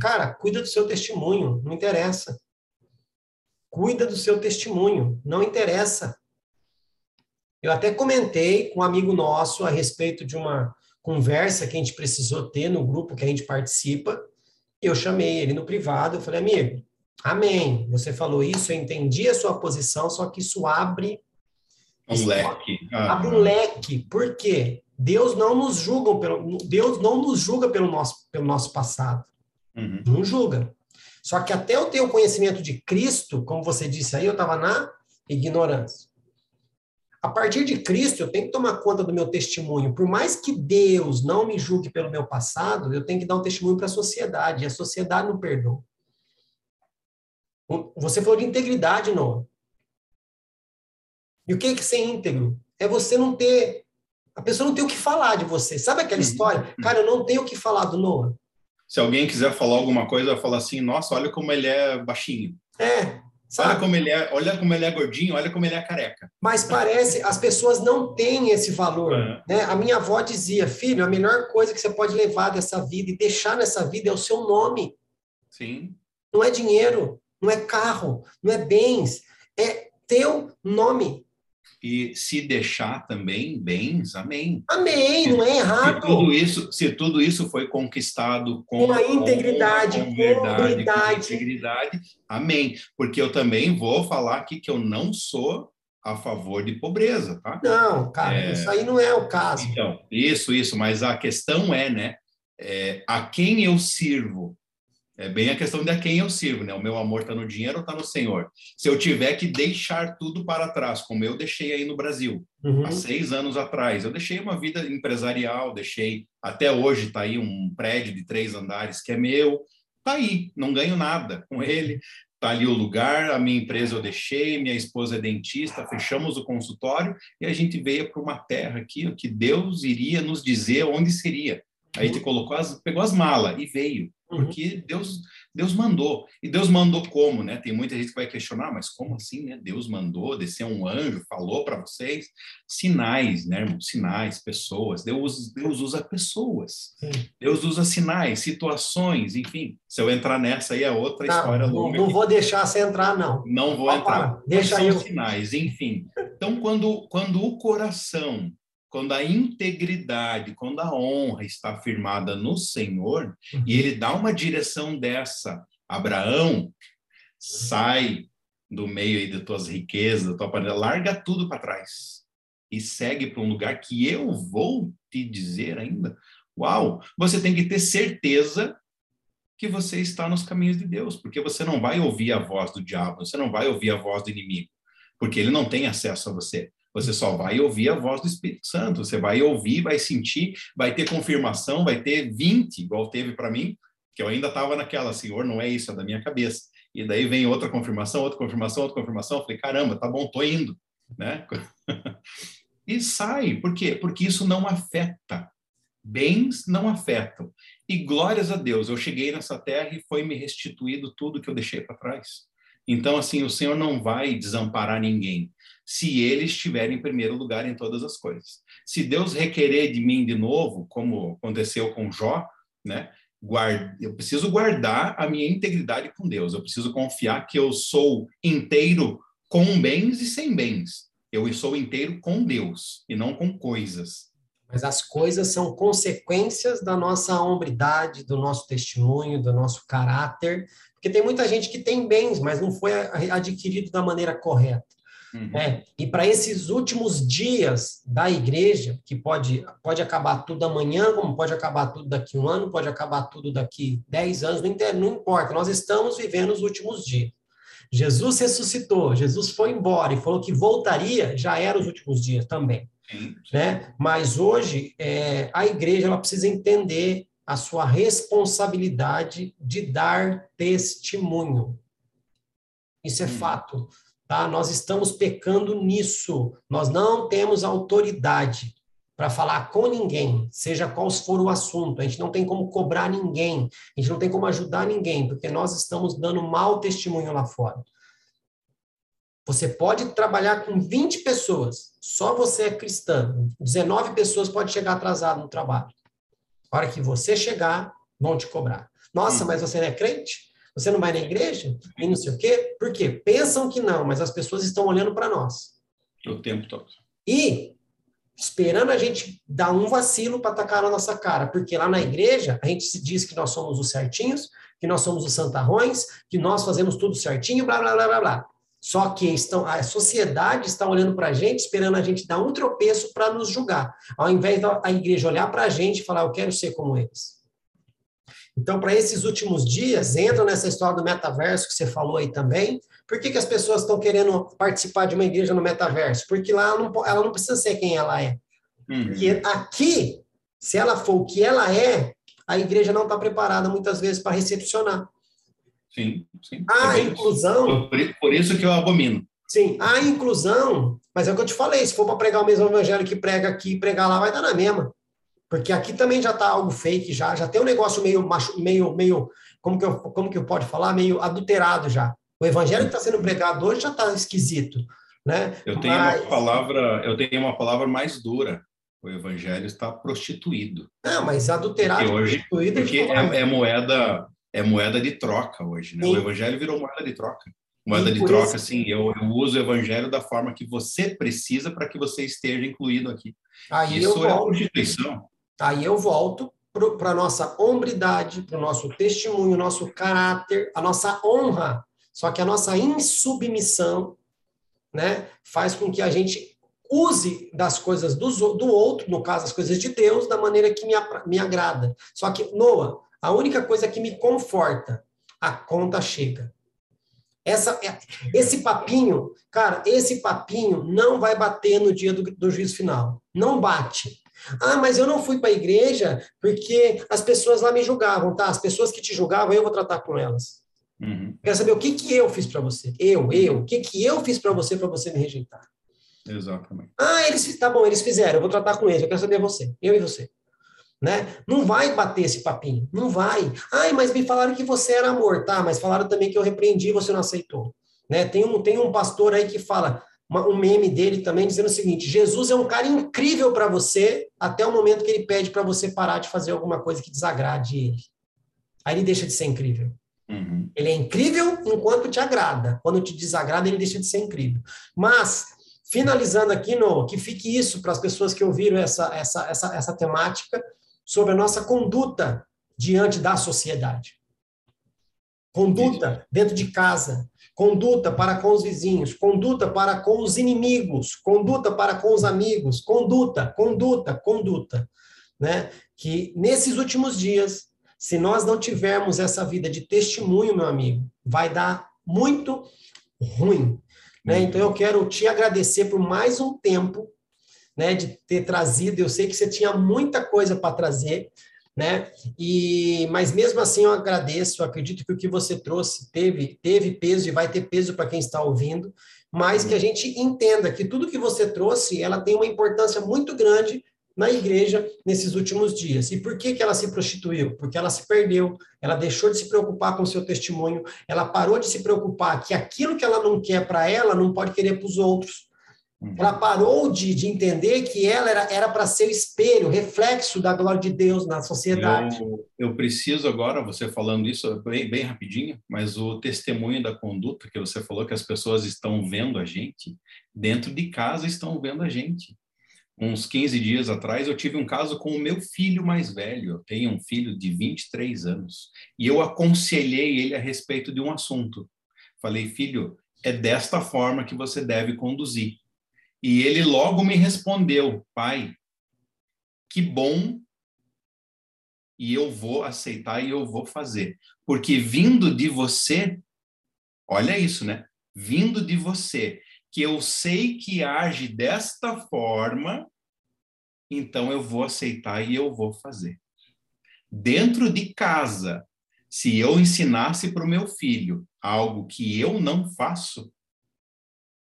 Cara, cuida do seu testemunho, não interessa. Cuida do seu testemunho, não interessa. Eu até comentei com um amigo nosso a respeito de uma conversa que a gente precisou ter no grupo que a gente participa. Eu chamei ele no privado, eu falei, amigo, amém. Você falou isso, eu entendi a sua posição, só que isso abre um leque. Ah. Abre um leque. Por quê? Deus não nos julga pelo Deus não nos julga pelo nosso pelo nosso passado. Uhum. Não julga. Só que até eu ter o conhecimento de Cristo, como você disse aí, eu estava na ignorância. A partir de Cristo, eu tenho que tomar conta do meu testemunho. Por mais que Deus não me julgue pelo meu passado, eu tenho que dar um testemunho para a sociedade. E a sociedade não perdoa. Você falou de integridade, Noah. E o que é que ser íntegro? É você não ter. A pessoa não tem o que falar de você. Sabe aquela uhum. história? Cara, eu não tenho o que falar do Noah. Se alguém quiser falar alguma coisa, vai falar assim: nossa, olha como ele é baixinho. É, Sabe? Olha como ele é, olha como ele é gordinho, olha como ele é careca. Mas parece, as pessoas não têm esse valor. É. Né? A minha avó dizia, filho, a melhor coisa que você pode levar dessa vida e deixar nessa vida é o seu nome. Sim. Não é dinheiro, não é carro, não é bens, é teu nome e se deixar também bens, amém. Amém, não é errado. Se tudo isso, se tudo isso foi conquistado com, com a integridade, com, verdade, com integridade, amém. Porque eu também vou falar aqui que eu não sou a favor de pobreza, tá? Não, cara, é... isso aí não é o caso. Então, isso, isso, mas a questão é, né, é, a quem eu sirvo É bem a questão de a quem eu sirvo, né? O meu amor está no dinheiro ou está no Senhor? Se eu tiver que deixar tudo para trás, como eu deixei aí no Brasil, uhum. há seis anos atrás, eu deixei uma vida empresarial, deixei até hoje está aí um prédio de três andares que é meu, tá aí, não ganho nada com ele, tá ali o lugar, a minha empresa eu deixei, minha esposa é dentista, fechamos o consultório e a gente veio para uma terra aqui que Deus iria nos dizer onde seria. Aí a gente colocou as, pegou as malas e veio. Uhum. porque Deus Deus mandou. E Deus mandou como, né? Tem muita gente que vai questionar, mas como assim, né? Deus mandou, desceu um anjo, falou para vocês. Sinais, né, irmão? Sinais, pessoas. Deus, Deus usa pessoas. Sim. Deus usa sinais, situações, enfim. Se eu entrar nessa aí é outra não, história longa. Não, vou deixar você entrar, não. Não vou entrar. Deixa aí. sinais, enfim. Então, quando, quando o coração quando a integridade, quando a honra está firmada no Senhor, uhum. e ele dá uma direção dessa, Abraão, sai do meio aí de tuas riquezas, da tua panela, larga tudo para trás e segue para um lugar que eu vou te dizer ainda. Uau, você tem que ter certeza que você está nos caminhos de Deus, porque você não vai ouvir a voz do diabo, você não vai ouvir a voz do inimigo, porque ele não tem acesso a você. Você só vai ouvir a voz do Espírito Santo. Você vai ouvir, vai sentir, vai ter confirmação, vai ter 20, igual teve para mim, que eu ainda estava naquela, Senhor, não é isso, é da minha cabeça. E daí vem outra confirmação, outra confirmação, outra confirmação. Eu falei, caramba, tá bom, tô indo, né? *laughs* e sai. Por quê? Porque isso não afeta. Bens não afetam. E glórias a Deus, eu cheguei nessa terra e foi me restituído tudo que eu deixei para trás. Então, assim, o Senhor não vai desamparar ninguém se ele estiver em primeiro lugar em todas as coisas. Se Deus requerer de mim de novo, como aconteceu com Jó, né? Eu preciso guardar a minha integridade com Deus. Eu preciso confiar que eu sou inteiro com bens e sem bens. Eu sou inteiro com Deus e não com coisas. Mas as coisas são consequências da nossa hombridade, do nosso testemunho, do nosso caráter. Porque tem muita gente que tem bens, mas não foi adquirido da maneira correta. Uhum. É, e para esses últimos dias da igreja, que pode, pode acabar tudo amanhã, como pode acabar tudo daqui um ano, pode acabar tudo daqui dez anos, não, não importa, nós estamos vivendo os últimos dias. Jesus ressuscitou, Jesus foi embora e falou que voltaria, já era os últimos dias também. Né? Mas hoje é, a igreja ela precisa entender a sua responsabilidade de dar testemunho. Isso é hum. fato. Tá? Nós estamos pecando nisso. Nós não temos autoridade para falar com ninguém, seja qual for o assunto. A gente não tem como cobrar ninguém, a gente não tem como ajudar ninguém, porque nós estamos dando mau testemunho lá fora. Você pode trabalhar com 20 pessoas, só você é cristã. 19 pessoas pode chegar atrasado no trabalho. A hora que você chegar, vão te cobrar. Nossa, mas você não é crente? Você não vai na igreja? E não sei o quê? Por quê? Pensam que não, mas as pessoas estão olhando para nós. O tempo todo. E esperando a gente dar um vacilo para atacar na nossa cara, porque lá na igreja a gente se diz que nós somos os certinhos, que nós somos os santarrões, que nós fazemos tudo certinho, blá blá blá blá blá. Só que estão, a sociedade está olhando para a gente, esperando a gente dar um tropeço para nos julgar, ao invés da a igreja olhar para a gente e falar, eu quero ser como eles. Então, para esses últimos dias, entra nessa história do metaverso que você falou aí também. Por que, que as pessoas estão querendo participar de uma igreja no metaverso? Porque lá ela não, ela não precisa ser quem ela é. Uhum. Porque aqui, se ela for o que ela é, a igreja não está preparada muitas vezes para recepcionar. Sim, sim. A é inclusão. Por, por, isso que eu abomino. Sim, a inclusão, mas é o que eu te falei: se for para pregar o mesmo evangelho que prega aqui, pregar lá, vai dar na mesma. Porque aqui também já está algo fake, já, já tem um negócio meio, meio, meio como que eu, como que eu pode falar, meio adulterado já. O evangelho que está sendo pregado hoje já está esquisito, né? Eu tenho Mas... uma palavra, eu tenho uma palavra mais dura. O evangelho está prostituído. Não, mas adulterado, porque hoje, prostituído, porque é, é, moeda, é moeda de troca hoje, né? Sim. O evangelho virou moeda de troca. Moeda de troca, assim, eu, eu, uso o evangelho da forma que você precisa para que você esteja incluído aqui. Aí Isso é prostituição. Aí eu volto para a nossa hombridade, para o nosso testemunho, nosso caráter, a nossa honra. Só que a nossa insubmissão né, faz com que a gente use das coisas do, do outro, no caso, as coisas de Deus, da maneira que me, me agrada. Só que, Noah, a única coisa que me conforta a conta chega. Essa, é, esse papinho, cara, esse papinho não vai bater no dia do, do juízo final. Não bate. Ah, mas eu não fui para a igreja porque as pessoas lá me julgavam, tá? As pessoas que te julgavam, eu vou tratar com elas. Uhum. Quero saber o que, que eu fiz para você. Eu, eu. O que, que eu fiz para você para você me rejeitar? Exatamente. Ah, eles tá bom, eles fizeram, eu vou tratar com eles, eu quero saber você, eu e você. Né? Não vai bater esse papinho, não vai. Ai, mas me falaram que você era amor, tá? Mas falaram também que eu repreendi e você não aceitou. Né? Tem, um, tem um pastor aí que fala, uma, um meme dele também, dizendo o seguinte: Jesus é um cara incrível para você, até o momento que ele pede para você parar de fazer alguma coisa que desagrade ele. Aí ele deixa de ser incrível. Uhum. Ele é incrível enquanto te agrada. Quando te desagrada, ele deixa de ser incrível. Mas finalizando aqui, no, que fique isso para as pessoas que ouviram essa, essa, essa, essa temática sobre a nossa conduta diante da sociedade. Conduta dentro de casa, conduta para com os vizinhos, conduta para com os inimigos, conduta para com os amigos, conduta, conduta, conduta, né? Que nesses últimos dias, se nós não tivermos essa vida de testemunho, meu amigo, vai dar muito ruim. Né? Então, eu quero te agradecer por mais um tempo né, de ter trazido. Eu sei que você tinha muita coisa para trazer, né? E mas mesmo assim eu agradeço. Eu acredito que o que você trouxe teve teve peso e vai ter peso para quem está ouvindo, mas que a gente entenda que tudo que você trouxe, ela tem uma importância muito grande na igreja nesses últimos dias. E por que, que ela se prostituiu? Porque ela se perdeu, ela deixou de se preocupar com o seu testemunho, ela parou de se preocupar que aquilo que ela não quer para ela não pode querer para os outros. Uhum. Ela parou de, de entender que ela era para ser o espelho, reflexo da glória de Deus na sociedade. Eu, eu preciso agora, você falando isso bem, bem rapidinho, mas o testemunho da conduta que você falou que as pessoas estão vendo a gente, dentro de casa estão vendo a gente uns 15 dias atrás, eu tive um caso com o meu filho mais velho. Eu tenho um filho de 23 anos. E eu aconselhei ele a respeito de um assunto. Falei, filho, é desta forma que você deve conduzir. E ele logo me respondeu, pai, que bom, e eu vou aceitar e eu vou fazer. Porque vindo de você, olha isso, né? Vindo de você, que eu sei que age desta forma, então eu vou aceitar e eu vou fazer. Dentro de casa, se eu ensinasse para o meu filho algo que eu não faço,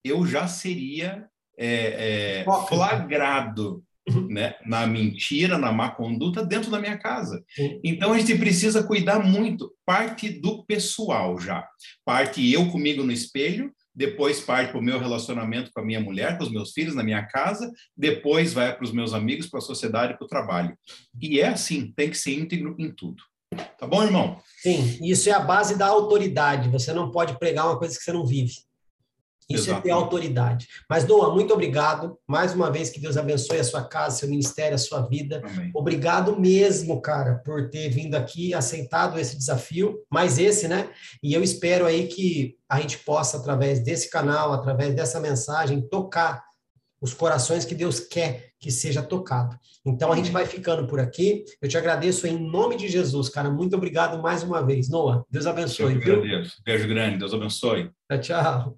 eu já seria é, é, flagrado né, na mentira, na má conduta dentro da minha casa. Então a gente precisa cuidar muito, parte do pessoal já, parte eu comigo no espelho, depois parte para o meu relacionamento com a minha mulher, com os meus filhos, na minha casa, depois vai para os meus amigos, para a sociedade, para o trabalho. E é assim, tem que ser íntegro em tudo. Tá bom, irmão? Sim, isso é a base da autoridade. Você não pode pregar uma coisa que você não vive. Isso Exatamente. é ter autoridade. Mas, Noah, muito obrigado. Mais uma vez, que Deus abençoe a sua casa, seu ministério, a sua vida. Amém. Obrigado mesmo, cara, por ter vindo aqui, aceitado esse desafio, mais esse, né? E eu espero aí que a gente possa, através desse canal, através dessa mensagem, tocar os corações que Deus quer que seja tocado. Então, a gente vai ficando por aqui. Eu te agradeço em nome de Jesus, cara. Muito obrigado mais uma vez. Noah, Deus abençoe. Eu agradeço. Beijo grande. Deus abençoe. Tchau, tchau.